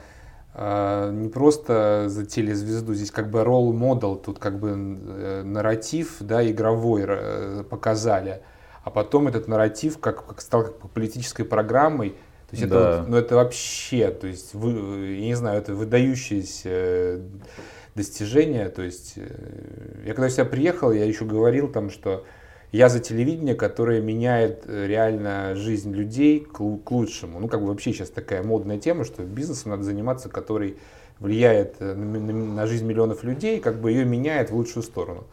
э, не просто за телезвезду, здесь как бы ролл модел, тут как бы э, нарратив, да, игровой э, показали, а потом этот нарратив как, как стал как политической программой. То есть это, Да. вот, ну это вообще, то есть вы, я не знаю, это выдающееся достижение. То есть э, я когда сюда приехал, я еще говорил там, что я за телевидение, которое меняет э, реально жизнь людей к, лу- к лучшему. Ну, как бы вообще сейчас такая модная тема, что бизнесом надо заниматься, который влияет э, на, на на жизнь миллионов людей, как бы ее меняет в лучшую сторону.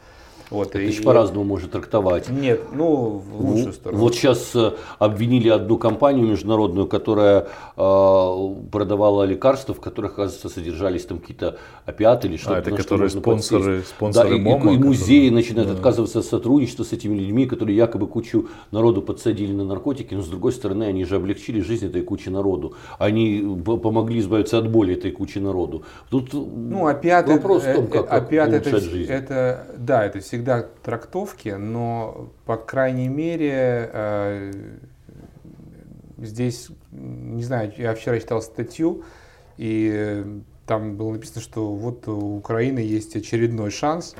Вот, Это и- еще по-разному может трактовать. Нет, ну, в лучшую Ну, сторону. Вот сейчас э, обвинили одну компанию международную, которая э, продавала лекарства, в которых, оказывается, содержались там какие-то опиаты или что-то. А, это что которые можно спонсоры- спонсоры да, и, и- МОМА, и музеи которые- начинают да. отказываться от сотрудничества с этими людьми, которые якобы кучу народу подсадили на наркотики, но с другой стороны, они же облегчили жизнь этой кучи народу. Они б- помогли избавиться от боли этой кучи народу. Тут Ну, опиаты, вопрос в том, э, как, э, как опиаты это, улучшать вс- жизнь. это, да, это всегда трактовки, но, по крайней мере, э, здесь, не знаю, я вчера читал статью, и э, там было написано, что вот у Украины есть очередной шанс,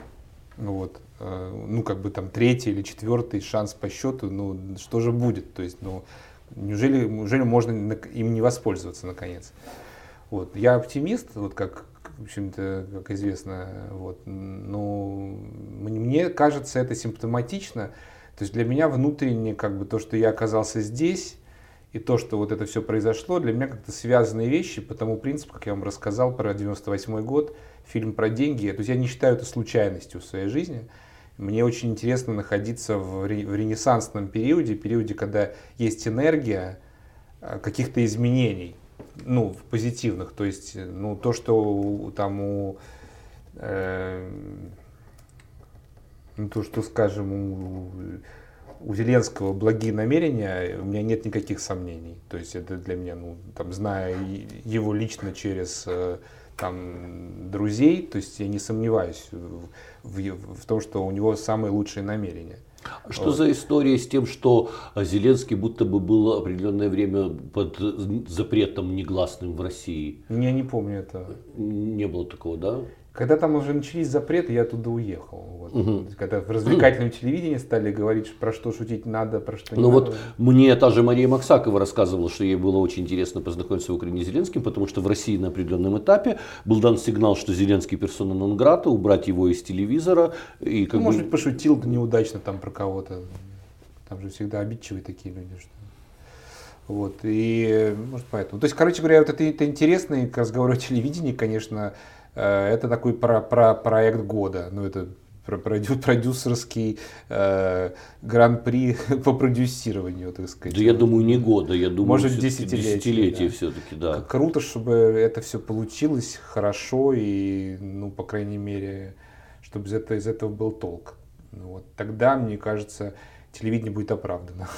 ну вот, э, ну, как бы там третий или четвертый шанс по счету, ну, что же будет, то есть, ну, неужели, неужели можно им не воспользоваться наконец? Вот. Я оптимист, вот как, в общем-то, как известно, вот, но мне, мне кажется, это симптоматично. То есть для меня внутренне, как бы то, что я оказался здесь, и то, что вот это все произошло, для меня как-то связанные вещи по тому принципу, как я вам рассказал про 98 год, фильм про деньги. То есть я не считаю это случайностью в своей жизни. Мне очень интересно находиться в, ре- в ренессансном периоде, периоде, когда есть энергия э, каких-то изменений, ну, в позитивных. То есть, э, ну, то, что у- там у, э, ну, то, что, скажем, у, у Зеленского благие намерения, у меня нет никаких сомнений. То есть это для меня, ну, там, зная его лично через э, там, друзей, то есть я не сомневаюсь в, в в том, что у него самые лучшие намерения. Что Вот. за история с тем, что Зеленский будто бы был определенное время под запретом негласным в России? Я не помню этого. Не было такого, да? Когда там уже начались запреты, я оттуда уехал. Вот. Есть, Когда в развлекательном телевидении стали говорить, про что шутить надо, про что не Ну вот надо. мне та же Мария Максакова рассказывала, что ей было очень интересно познакомиться в Украине с Зеленским, потому что в России на определенном этапе был дан сигнал, что Зеленский персона нон-грата, убрать его из телевизора. И как Ну, бы- может быть, пошутил неудачно там про кого-то. Там же всегда обидчивые такие люди. Что... Вот, и может поэтому. То есть, короче говоря, вот это, это интересный к разговору о телевидении, конечно, это такой про, про проект года. Ну, это продюсерский э, гран-при по продюсированию, так сказать. Да я думаю, не года, я думаю, Может, десятилетие. Десятилетие да. все-таки, да. Круто, чтобы это все получилось хорошо и, ну, по крайней мере, чтобы из этого, из этого был толк. Ну, вот тогда, мне кажется, телевидение будет оправдано.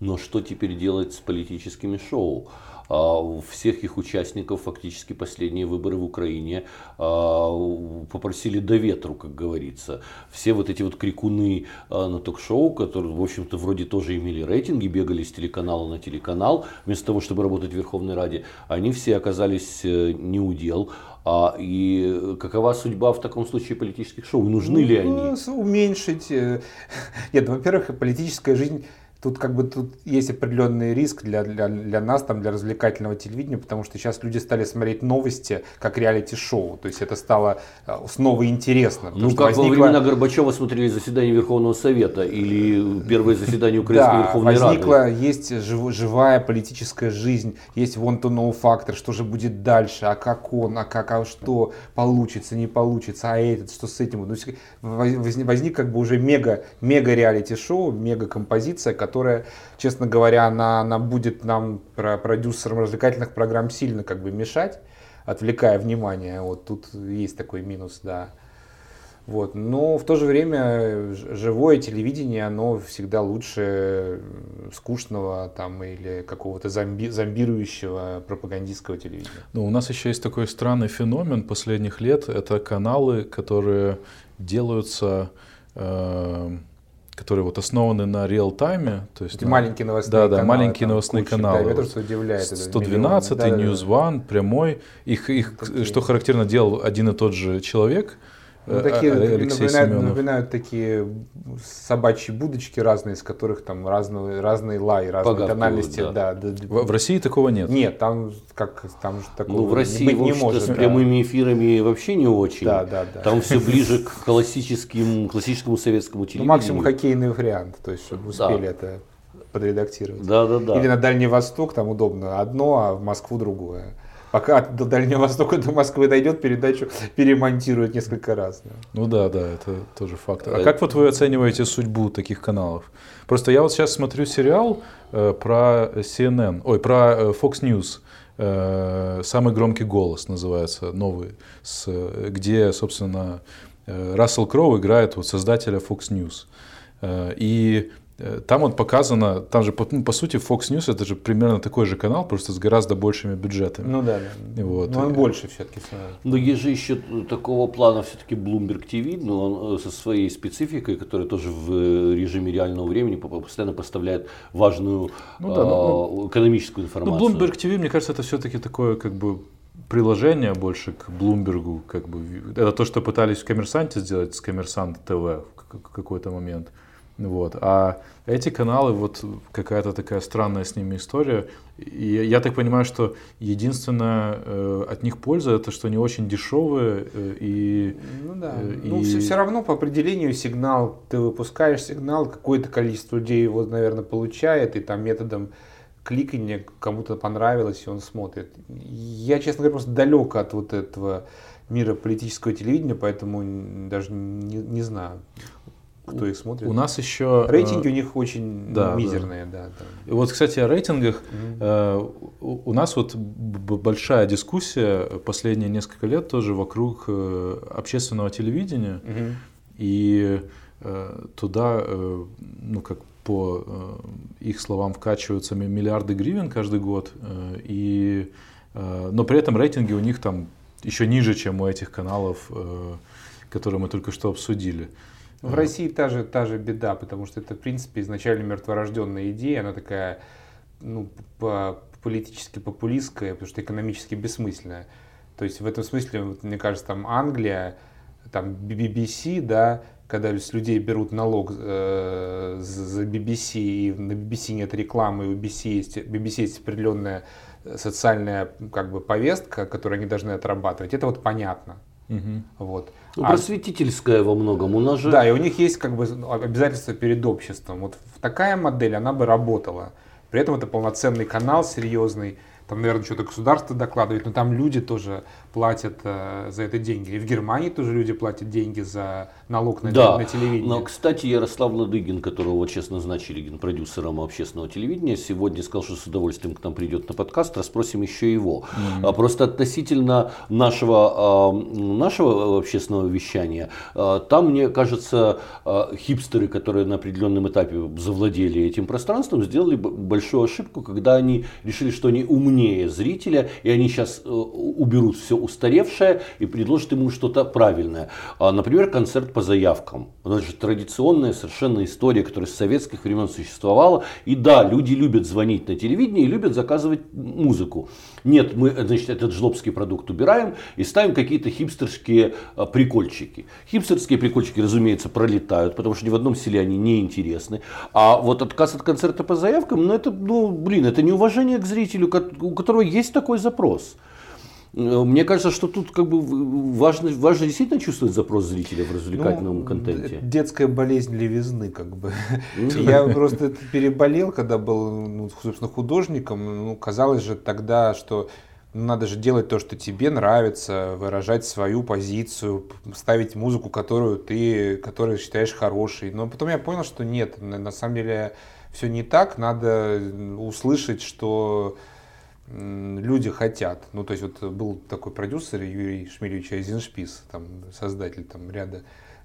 Но что теперь делать с политическими шоу? А, всех их участников фактически последние выборы в Украине а, попросили до ветру, как говорится. Все вот эти вот крикуны а, на ток-шоу, которые, в общем-то, вроде тоже имели рейтинги, бегали с телеканала на телеканал, вместо того, чтобы работать в Верховной Раде, они все оказались э, не удел. А, и какова судьба в таком случае политических шоу? Нужны ли они? Ну, уменьшить. Э, нет, во-первых, политическая жизнь Тут как бы тут есть определенный риск для, для, для нас, там, для развлекательного телевидения, потому что сейчас люди стали смотреть новости как реалити-шоу. То есть это стало э, снова интересно. Ну, как возникла... во времена Горбачева смотрели заседание Верховного Совета или первое заседание Украинской да, Верховной возникла, Рады. есть жив, живая политическая жизнь, есть вон то новый фактор, что же будет дальше, а как он, а как, а что получится, не получится, а этот, что с этим. Возник, возник как бы уже мега, мега реалити-шоу, мега композиция, которая, честно говоря, она, она будет нам, про продюсерам развлекательных программ, сильно как бы мешать, отвлекая внимание. Вот тут есть такой минус, да. Вот. Но в то же время живое телевидение, оно всегда лучше скучного там, или какого-то зомби, зомбирующего пропагандистского телевидения. Ну, у нас еще есть такой странный феномен последних лет. Это каналы, которые делаются э, которые вот основаны на реал-тайме. То есть, Эти на, маленькие новостные да, каналы. Да, маленькие новостные куча, каналы. Да, что удивляет. 112, да, News One, прямой. Их, их что характерно, делал один и тот же человек. Ну, такие, а, Алексей напоминают, напоминают такие собачьи будочки разные, из которых там разные, разные лай, разные Погадку, тональности. Да. Да, да. В, в России такого нет? Нет, там как там же такого ну, в России быть не может. С прямыми эфирами вообще не очень. Да, да, да. Там все ближе к классическим, классическому советскому телевидению. Ну, максимум хоккейный вариант, то есть чтобы успели да. это подредактировать. Да, да, да. Или на Дальний Восток там удобно одно, а в Москву другое пока до Дальнего Востока до Москвы дойдет, передачу перемонтируют несколько раз. Да. Ну да, да, это тоже факт. А как вот вы оцениваете судьбу таких каналов? Просто я вот сейчас смотрю сериал э, про CNN, ой, про э, Fox News. Э, самый громкий голос называется, новый, с, где, собственно, Рассел Кроу играет вот создателя Fox News. И там вот показано, там же, ну, по сути, Fox News это же примерно такой же канал, просто с гораздо большими бюджетами. Ну да, да. Вот. Но он больше все-таки. Но есть же еще такого плана все-таки Bloomberg TV, но он э, со своей спецификой, которая тоже в э, режиме реального времени постоянно поставляет важную ну, да, ну, экономическую информацию. Ну, Bloomberg TV, мне кажется, это все-таки такое как бы приложение больше к Bloomberg, как бы это то, что пытались в Коммерсанте сделать с Коммерсант ТВ в какой-то момент. Вот. А эти каналы, вот какая-то такая странная с ними история. И я так понимаю, что единственное э, от них польза это, что они очень дешевые э, и. Ну да. Э, ну, и... Все, все равно по определению сигнал, ты выпускаешь сигнал, какое-то количество людей его, наверное, получает, и там методом кликания кому-то понравилось, и он смотрит. Я, честно говоря, просто далек от вот этого мира политического телевидения, поэтому даже не, не знаю кто их смотрит. У нас еще... Э, Рейтинги у них очень да, мизерные, да. да, да. И вот, кстати, о рейтингах. Mm-hmm. У нас вот большая дискуссия последние несколько лет тоже вокруг э, общественного телевидения. Mm-hmm. И туда, ну как по их словам, вкачиваются миллиарды гривен каждый год. И, но при этом рейтинги у них там еще ниже, чем у этих каналов, которые мы только что обсудили. В России та же, та же беда, потому что это, в принципе, изначально мертворожденная идея, она такая ну, политически популистская, потому что экономически бессмысленная. То есть в этом смысле, вот, мне кажется, там Англия, там BBC, да, когда с людей берут налог э, за BBC, и на BBC нет рекламы, и у BBC есть, BBC есть определенная социальная как бы, повестка, которую они должны отрабатывать, это вот понятно. Угу. Вот. Ну, а, просветительская во многом. У нас же... Да, и у них есть как бы обязательства перед обществом. Вот такая модель, она бы работала. При этом это полноценный канал, серьезный. там, наверное, что-то государство докладывает, но там люди тоже платят э, за это деньги. И в Германии тоже люди платят деньги за налог на, да, на телевидение. Но, кстати, Ярослав Ладыгин, которого вот сейчас назначили генпродюсером общественного телевидения, сегодня сказал, что с удовольствием к нам придет на подкаст, расспросим еще его. Mm-hmm. Просто относительно нашего, нашего общественного вещания, там, мне кажется, хипстеры, которые на определенном этапе завладели этим пространством, сделали большую ошибку, когда они решили, что они умнее зрителя, и они сейчас э, уберут все устаревшее и предложат ему что-то правильное. А, например, концерт по заявкам. Это же традиционная совершенно история, которая с советских времен существовала. И да, люди любят звонить на телевидение и любят заказывать музыку. Нет, мы значит, этот жлобский продукт убираем и ставим какие-то хипстерские а, прикольчики. Хипстерские прикольчики, разумеется, пролетают, потому что ни в одном селе они не интересны. А вот отказ от концерта по заявкам, ну это, ну, блин, это неуважение к зрителю, у которого есть такой запрос. Э, мне кажется, что тут как бы важно, важно действительно чувствовать запрос зрителя в развлекательном ну, контенте. Детская болезнь левизны, как бы. Я просто переболел, когда был, ну, собственно, художником. Ну, казалось же тогда, что ну, надо же делать то, что тебе нравится, выражать свою позицию, ставить музыку, которую ты, которую считаешь хорошей. Но потом я понял, что нет, на самом деле все не так. Надо услышать, что люди хотят. Ну, то есть вот был такой продюсер Юрий Шмелевич Айзеншпис, там, создатель там, ряда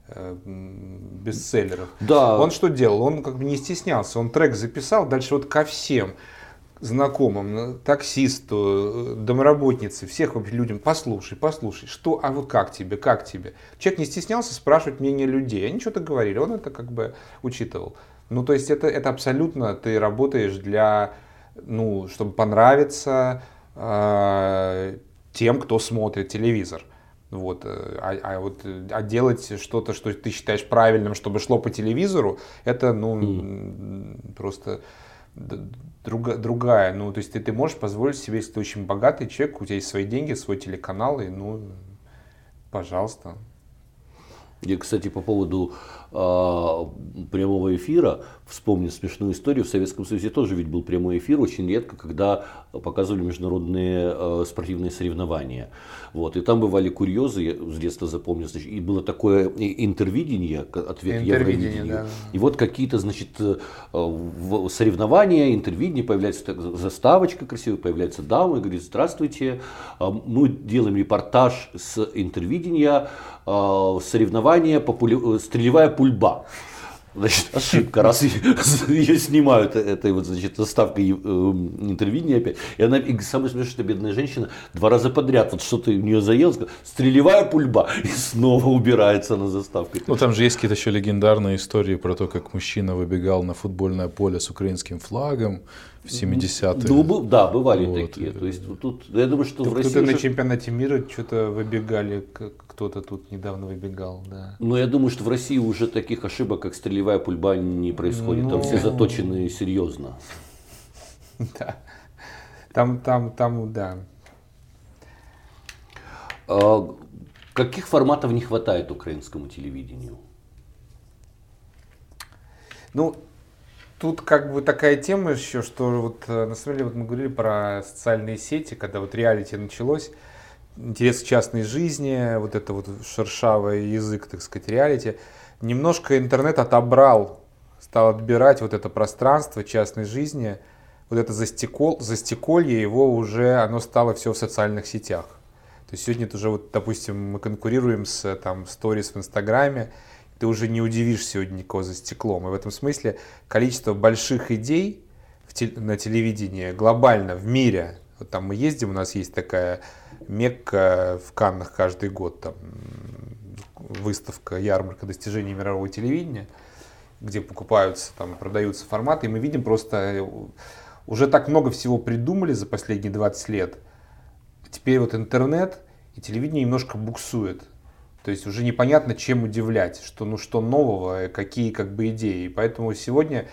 э, бестселлеров. Да. Он что делал? Он как бы не стеснялся. Он трек записал, дальше вот ко всем знакомым, таксисту, домработнице, всех вообще людям, послушай, послушай, что, а вот как тебе, как тебе? Человек не стеснялся спрашивать мнение людей, они что-то говорили, он это как бы учитывал. Ну, то есть это, это абсолютно, ты работаешь для ну, чтобы понравиться э, тем, кто смотрит телевизор. Вот, э, а, а вот а делать что-то, что ты считаешь правильным, чтобы шло по телевизору, это ну mm. просто друга, другая. Ну, то есть ты, ты можешь позволить себе, если ты очень богатый человек, у тебя есть свои деньги, свой телеканал, и ну, пожалуйста. И, кстати, по поводу э, прямого эфира, вспомню смешную историю, в Советском Союзе тоже ведь был прямой эфир, очень редко, когда показывали международные э, спортивные соревнования. Вот, и там бывали курьезы, я с детства запомнил, значит, и было такое интервидение, ответ Евровидению. Да. И вот какие-то, значит, э, соревнования, интервидение, появляется заставочка красивая, появляется дама и говорит, здравствуйте, а мы делаем репортаж с интервидения, э, соревнования популя... стрелевая пульба. Значит, ошибка, раз ее снимают этой вот, значит, заставкой э, интервидения опять. И она, и самое смешное, что бедная женщина два раза подряд, вот что-то у нее заело, стрелевая пульба, и снова убирается на заставке. Ну, там же есть какие-то еще легендарные истории про то, как мужчина выбегал на футбольное поле с украинским флагом в 70-е. Ну, да, бывали вот. такие. То есть тут, я думаю, что в России... Уже... на чемпионате мира что-то выбегали, кто-то тут недавно выбегал, да. Но я думаю, что в России уже таких ошибок, как стрелевая пульба, не происходит. Ну... Там все ну. заточены серьезно. Да. Там, там, там, да. А, каких форматов не хватает украинскому телевидению? Ну, Тут как бы такая тема еще, что вот э, на самом деле вот мы говорили про социальные сети, когда вот реалити началось, интерес к частной жизни, вот это вот шершавый язык, так сказать, реалити, немножко интернет отобрал, стал отбирать вот это пространство частной жизни, вот это застекол, застеколье его уже, оно стало все в социальных сетях. То есть сегодня это уже вот, допустим, мы конкурируем с там сторис в Инстаграме, ты уже не удивишь сегодня никого за стеклом. И в этом смысле количество больших идей в те, на телевидении глобально в мире, вот там мы ездим, у нас есть такая Мекка в Каннах каждый год, там выставка, ярмарка достижений мирового телевидения, где покупаются, там продаются форматы, и мы видим просто, э, уже так много всего придумали за последние 20 лет, теперь вот интернет и телевидение немножко буксует. То есть уже непонятно, чем удивлять, что, ну, что нового, какие как бы идеи. Поэтому сегодня,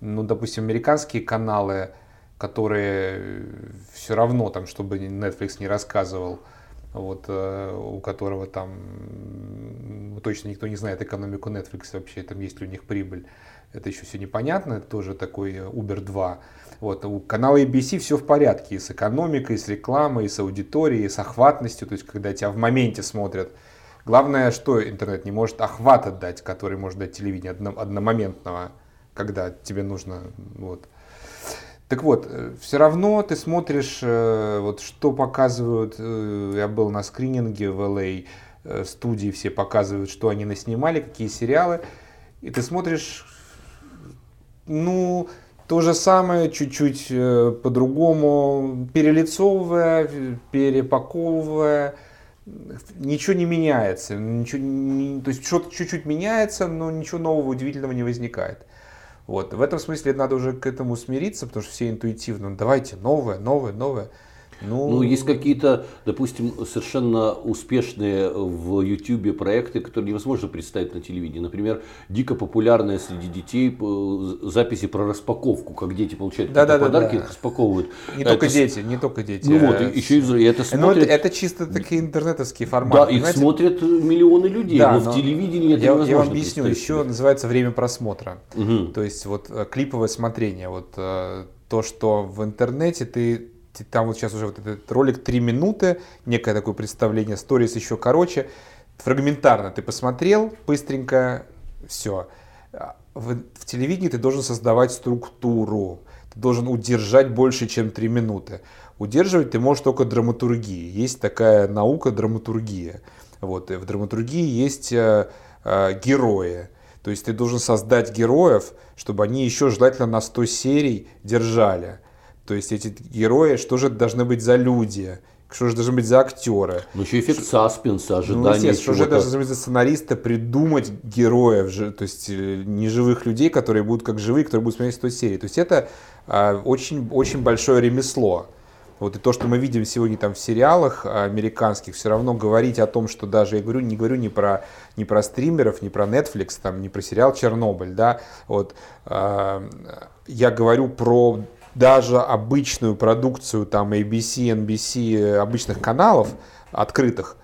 ну, допустим, американские каналы, которые все равно, там, чтобы Netflix не рассказывал, вот, э, у которого там точно никто не знает экономику Netflix вообще, там есть ли у них прибыль. это еще все непонятно, это тоже такой Uber 2. Вот, у канала ABC все в порядке и с экономикой, и с рекламой, и с аудиторией, и с охватностью, то есть когда тебя в моменте смотрят. Главное, что интернет не может охват отдать, который может дать телевидение одномоментного, когда тебе нужно. Вот. Так вот, э, все равно ты смотришь, э, вот что показывают, э, я был на скрининге в LA, студии все показывают, что они наснимали, какие сериалы, и ты смотришь, ну, то же самое, чуть-чуть по-другому, перелицовывая, перепаковывая, ничего не меняется, ничего то есть что-то чуть-чуть меняется, но ничего нового удивительного не возникает. Вот. В этом смысле надо уже к этому смириться, потому что все интуитивно, ну, давайте новое, новое, новое. Ну, ну, есть какие-то, допустим, совершенно успешные в YouTube проекты, которые невозможно представить на телевидении. Например, дико популярная среди детей э, записи про распаковку, как дети получают да, да, подарки, да, да. распаковывают. Не это только с... дети, не только дети. Ну вот, еще и это смотрят. Ну, это, это чисто такие интернетовские форматы. Да, понимаете? их смотрят миллионы людей, да, но, но в телевидении это я, невозможно Я вам объясню, еще называется время просмотра. Угу. То есть вот э, клиповое смотрение, вот э, то, что в интернете ты там вот сейчас уже вот этот ролик 3 минуты, некое такое представление, сторис еще короче, фрагментарно ты посмотрел, быстренько, все. В, в телевидении ты должен создавать структуру, ты должен удержать больше, чем 3 минуты. Удерживать ты можешь только драматургии. Есть такая наука драматургия. Вот, в драматургии есть э, э, герои. То есть ты должен создать героев, чтобы они еще желательно на 100 серий держали. То есть эти герои, что же должны быть за люди? Что же должны быть за актеры? Ну, еще эффект саспенса, ожидания ну, Что же должны быть за сценариста придумать героев, то есть э, неживых людей, которые будут как живые, которые будут смотреть 100 серий. То есть это а, очень, очень большое ремесло. Вот и то, что мы видим сегодня там в сериалах американских, все равно говорить о том, что даже я говорю, не говорю не про не про стримеров, не про Netflix, там, не про сериал Чернобыль, да, вот э, я говорю про даже обычную продукцию там ABC, NBC, обычных каналов открытых,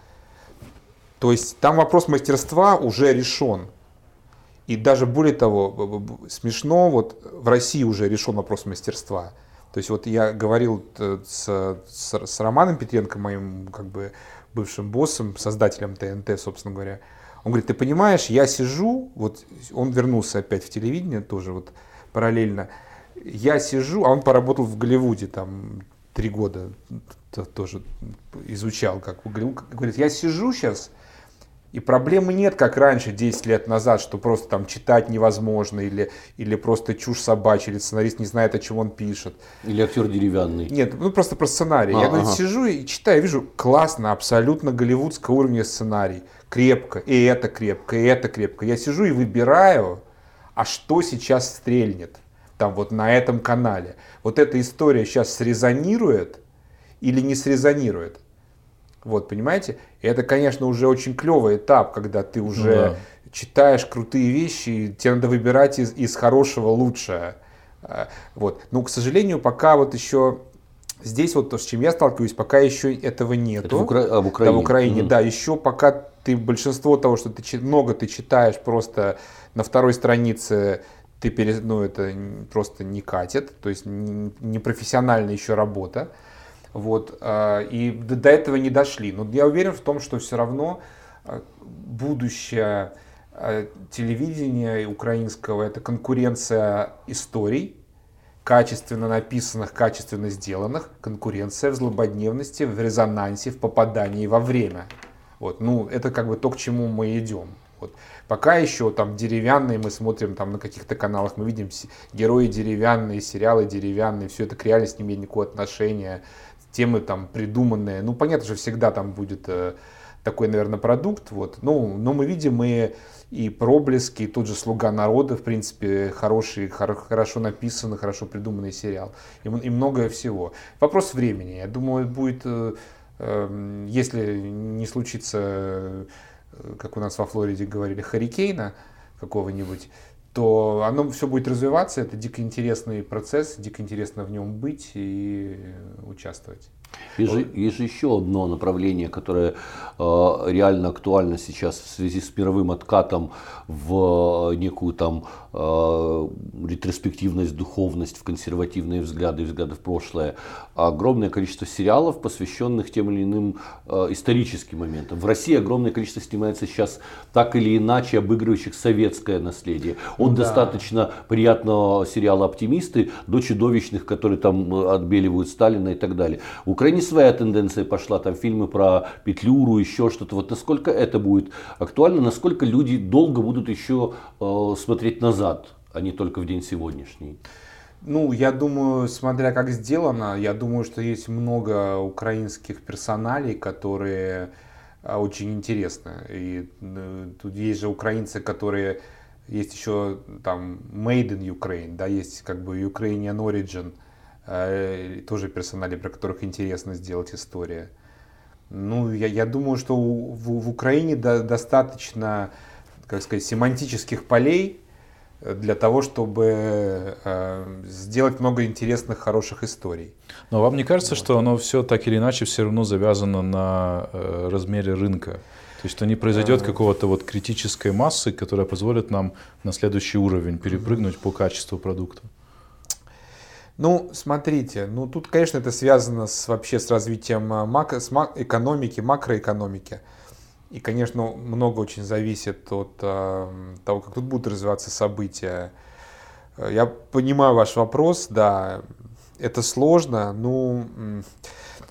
то есть там вопрос мастерства уже решен. И даже более того, смешно, вот в России уже решен вопрос мастерства. То есть вот я говорил э, с, с, с Романом Петренко, моим как бы бывшим боссом, создателем ТНТ, собственно говоря. Он говорит, ты понимаешь, я сижу, вот он вернулся опять в телевидение тоже вот параллельно, я сижу, а он поработал в Голливуде там три года, тоже изучал, как. Говорит, я сижу сейчас, и проблемы нет, как раньше, 10 лет назад, что просто там читать невозможно, или, или просто чушь собачья, или сценарист не знает, о чем он пишет. Или актер деревянный. Нет, ну просто про сценарий. А, я говорит, ага. сижу и читаю, вижу, классно, абсолютно голливудского уровня сценарий. Крепко, и это крепко, и это крепко. Я сижу и выбираю, а что сейчас стрельнет там вот на этом канале. Вот эта история сейчас срезонирует или не срезонирует. Вот, понимаете? И это, конечно, уже очень клевый этап, когда ты уже да. читаешь крутые вещи, и тебе надо выбирать из, из хорошего лучшее. А, вот. Но, к сожалению, пока вот еще здесь вот то, с чем я сталкиваюсь, пока еще этого нету. Это в, Укра... а, в Украине. Да, в Украине, mm да. Еще пока ты большинство того, что ты много ты читаешь просто на второй странице ты пере, ну, это просто не катит, то есть не профессиональная еще работа. Вот, а, и до этого не дошли. Но я уверен в том, что все равно а, будущее а, телевидения украинского это конкуренция историй, качественно написанных, качественно сделанных, конкуренция в злободневности, в резонансе, в попадании во время. Вот, ну, это как бы то, к чему мы идем. Вот. Пока еще там деревянные, мы смотрим там на каких-то каналах, мы видим герои деревянные, сериалы деревянные, все это к реальности не имеет никакого отношения, темы там придуманные. Ну, понятно, что всегда там будет э, такой, наверное, продукт. Вот. Ну, но мы видим и, и проблески, и тот же «Слуга народа», в принципе, хороший, хор, хорошо написанный, хорошо придуманный сериал. И, и многое всего. Вопрос времени. Я думаю, будет, э, э, если не случится как у нас во Флориде говорили, харикейна какого-нибудь, то оно все будет развиваться. Это дико интересный процесс, дико интересно в нем быть и участвовать. Есть же, есть же еще одно направление, которое э, реально актуально сейчас в связи с мировым откатом в некую там э, ретроспективность, духовность, в консервативные взгляды, взгляды в прошлое. Огромное количество сериалов, посвященных тем или иным э, историческим моментам. В России огромное количество снимается сейчас так или иначе обыгрывающих советское наследие. От да. достаточно приятного сериала «Оптимисты» до чудовищных, которые там отбеливают Сталина и так далее. В Украине своя тенденция пошла, там фильмы про Петлюру, еще что-то. Вот насколько это будет актуально, насколько люди долго будут еще э, смотреть назад, а не только в день сегодняшний. Ну, я думаю, смотря как сделано, я думаю, что есть много украинских персоналей, которые э, очень интересны. И э, тут есть же украинцы, которые есть еще там Made in Ukraine, да, есть как бы Ukrainian Origin, тоже персонали, про которых интересно сделать история. Ну, я, я думаю, что в, в Украине до, достаточно, как сказать, семантических полей для того, чтобы э, сделать много интересных, хороших историй. Но вам не кажется, вот. что оно все так или иначе все равно завязано на э, размере рынка? То есть, что не произойдет какого-то вот критической массы, которая позволит нам на следующий уровень перепрыгнуть по качеству продукта. Ну, смотрите, ну тут, конечно, это связано с, вообще с развитием а, макро, с мак, экономики, макроэкономики. И, конечно, много очень зависит от э, того, как тут будут развиваться события. Я понимаю ваш вопрос, да, это сложно, ну,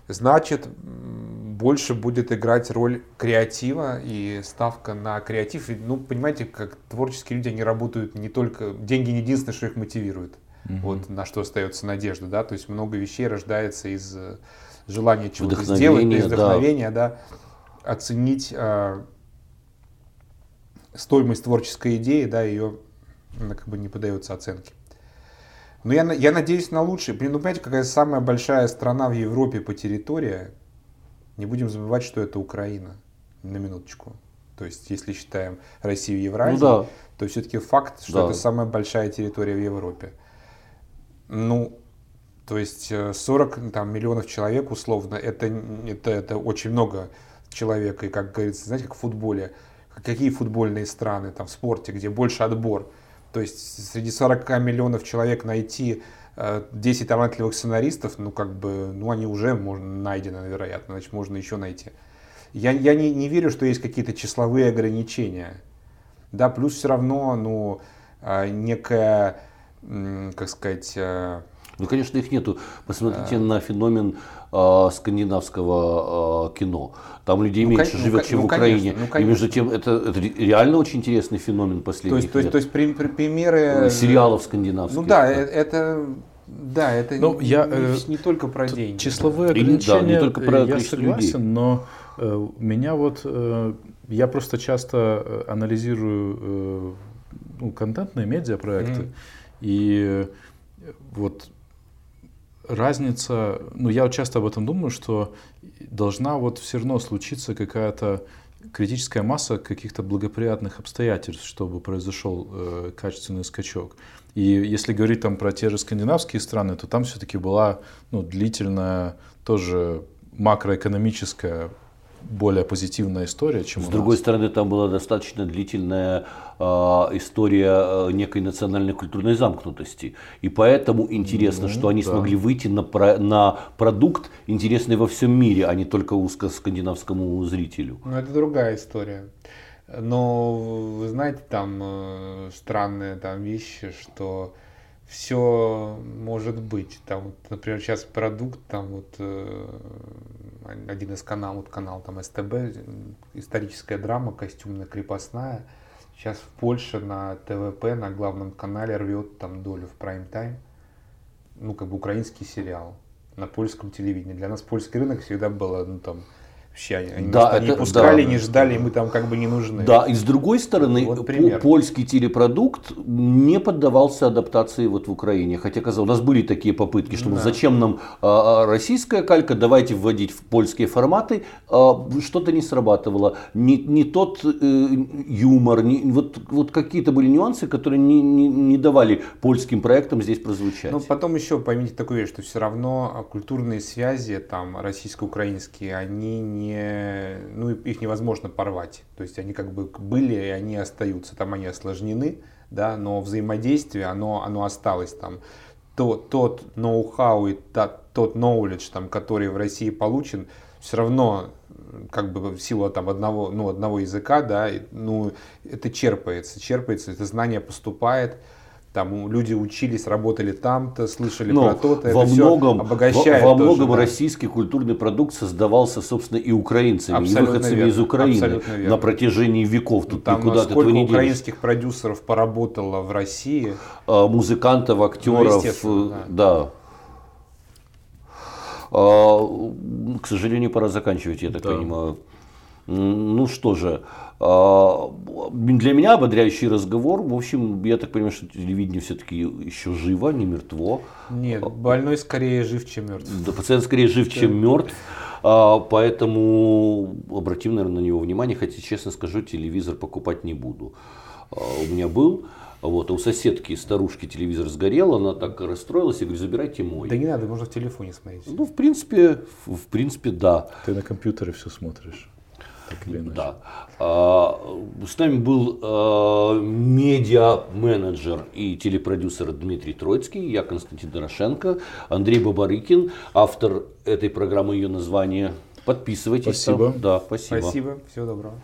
значит, больше будет играть роль креатива и ставка на креатив. Ну, понимаете, как творческие люди, они работают не только... Деньги не единственное, что их мотивирует. Угу. Вот на что остается надежда, да, то есть много вещей рождается из э, желания чего-то сделать, из вдохновения, да, да оценить э, стоимость творческой идеи, да, ее она как бы не поддается оценке. Но я, я надеюсь на лучшее. Блин, ну понимаете, какая самая большая страна в Европе по территории, не будем забывать, что это Украина. На минуточку. То есть, если считаем Россию и Евразию, ну, да. то все-таки факт, что да. это самая большая территория в Европе. Ну, то есть 40 э, там, миллионов человек условно, это, это, это очень много человек. И как говорится, знаете, как в футболе, какие футбольные страны там в спорте, где больше отбор. То есть среди 40 миллионов человек найти 10 э, талантливых сценаристов, ну, как бы, ну, они уже можно, найдены, вероятно, значит, можно еще найти. Я, я не, не верю, что есть какие-то числовые ограничения. Да, плюс все равно, ну, э, некая, как сказать... Э, ну, конечно, их нету. Посмотрите а... на феномен э, скандинавского э, кино. Там людей ну, меньше ну, живет, чем ну, в Украине. Конечно, ну, И между тем, это, это реально очень интересный феномен последних то есть, лет. То есть, то есть при, при, примеры... Сериалов скандинавских. Ну да, да. это да, это ну, не, я, не, не только про деньги. Числовые ограничения, да, не только про я согласен, людей. но э, меня вот, э, я просто часто э, анализирую э, ну, контентные медиапроекты, mm. И вот разница, ну я часто об этом думаю, что должна вот все равно случиться какая-то критическая масса каких-то благоприятных обстоятельств, чтобы произошел э, качественный скачок. И если говорить там про те же скандинавские страны, то там все-таки была ну, длительная тоже макроэкономическая более позитивная история, чем С другой стороны, там была достаточно длительная э, история некой национальной культурной замкнутости. И поэтому интересно, ну, что они да. смогли выйти на, про, на продукт, интересный во всем мире, а не только узко скандинавскому зрителю. Ну, это другая история. Но вы знаете, там э, странные там вещи, что все может быть. Там, вот, например, сейчас продукт, там вот э, один из каналов, вот канал там СТБ, историческая драма, костюмная крепостная. Сейчас в Польше на ТВП, на главном канале рвет там долю в прайм-тайм. Ну, как бы украинский сериал на польском телевидении. Для нас польский рынок всегда было, ну, там, Вообще, они, Да, это- пускали, да. не ждали, мы там как бы не нужны. Да, и с другой стороны, Вот пример. польский телепродукт не поддавался адаптации вот в Украине. Хотя, казалось, у нас были такие попытки, что Да. зачем нам а, а, российская калька, давайте вводить в польские форматы. А, Что-то не срабатывало. Не, не тот э, юмор, не- вот, вот какие-то были нюансы, которые не, не, не давали польским проектам здесь прозвучать. Но потом еще поймите такую вещь, что все равно а, культурные связи там российско-украинские, они не, ну их невозможно порвать. То есть они как бы были и они остаются. Там они осложнены, да, но взаимодействие, оно, оно осталось там. То, тот ноу-хау и та- тот knowledge, там, который в России получен, все равно как бы в силу там одного, ну, одного языка, да, ну, это черпается, черпается, это знание поступает, там люди учились, работали там-то, слышали Но про то-то, во это многом, обогащает во, во тоже, многом да. российский культурный продукт создавался, собственно, и украинцами, и Абсолютно выходцами верно, из Украины верно. на протяжении веков. Тут Там никуда от этого сколько не украинских продюсеров поработало в России, А, музыкантов, актеров, Ну, э, да. А, к сожалению, пора заканчивать, я так Да. понимаю. Ну что же, для меня ободряющий разговор. В общем, я так понимаю, что телевидение все-таки еще живо, не мертво. нет, больной скорее жив, чем мертв. Да, пациент скорее жив, чем мертв. А, поэтому обратим, наверное, на него внимание. Хотя, честно скажу, телевизор покупать не буду. А, у меня был. Вот, а у соседки старушки телевизор сгорел, она так расстроилась, я говорю, забирайте мой. Да не надо, можно в телефоне смотреть. Ну, в принципе, в принципе, да. Ты на компьютере все смотришь. Так или иначе. да. А, с нами был а, медиа-менеджер и телепродюсер Дмитрий Троицкий, я Константин Дорошенко, Андрей Бабарыкин, автор этой программы, ее название. Подписывайтесь. Спасибо. там. Да, спасибо. Спасибо, всего доброго.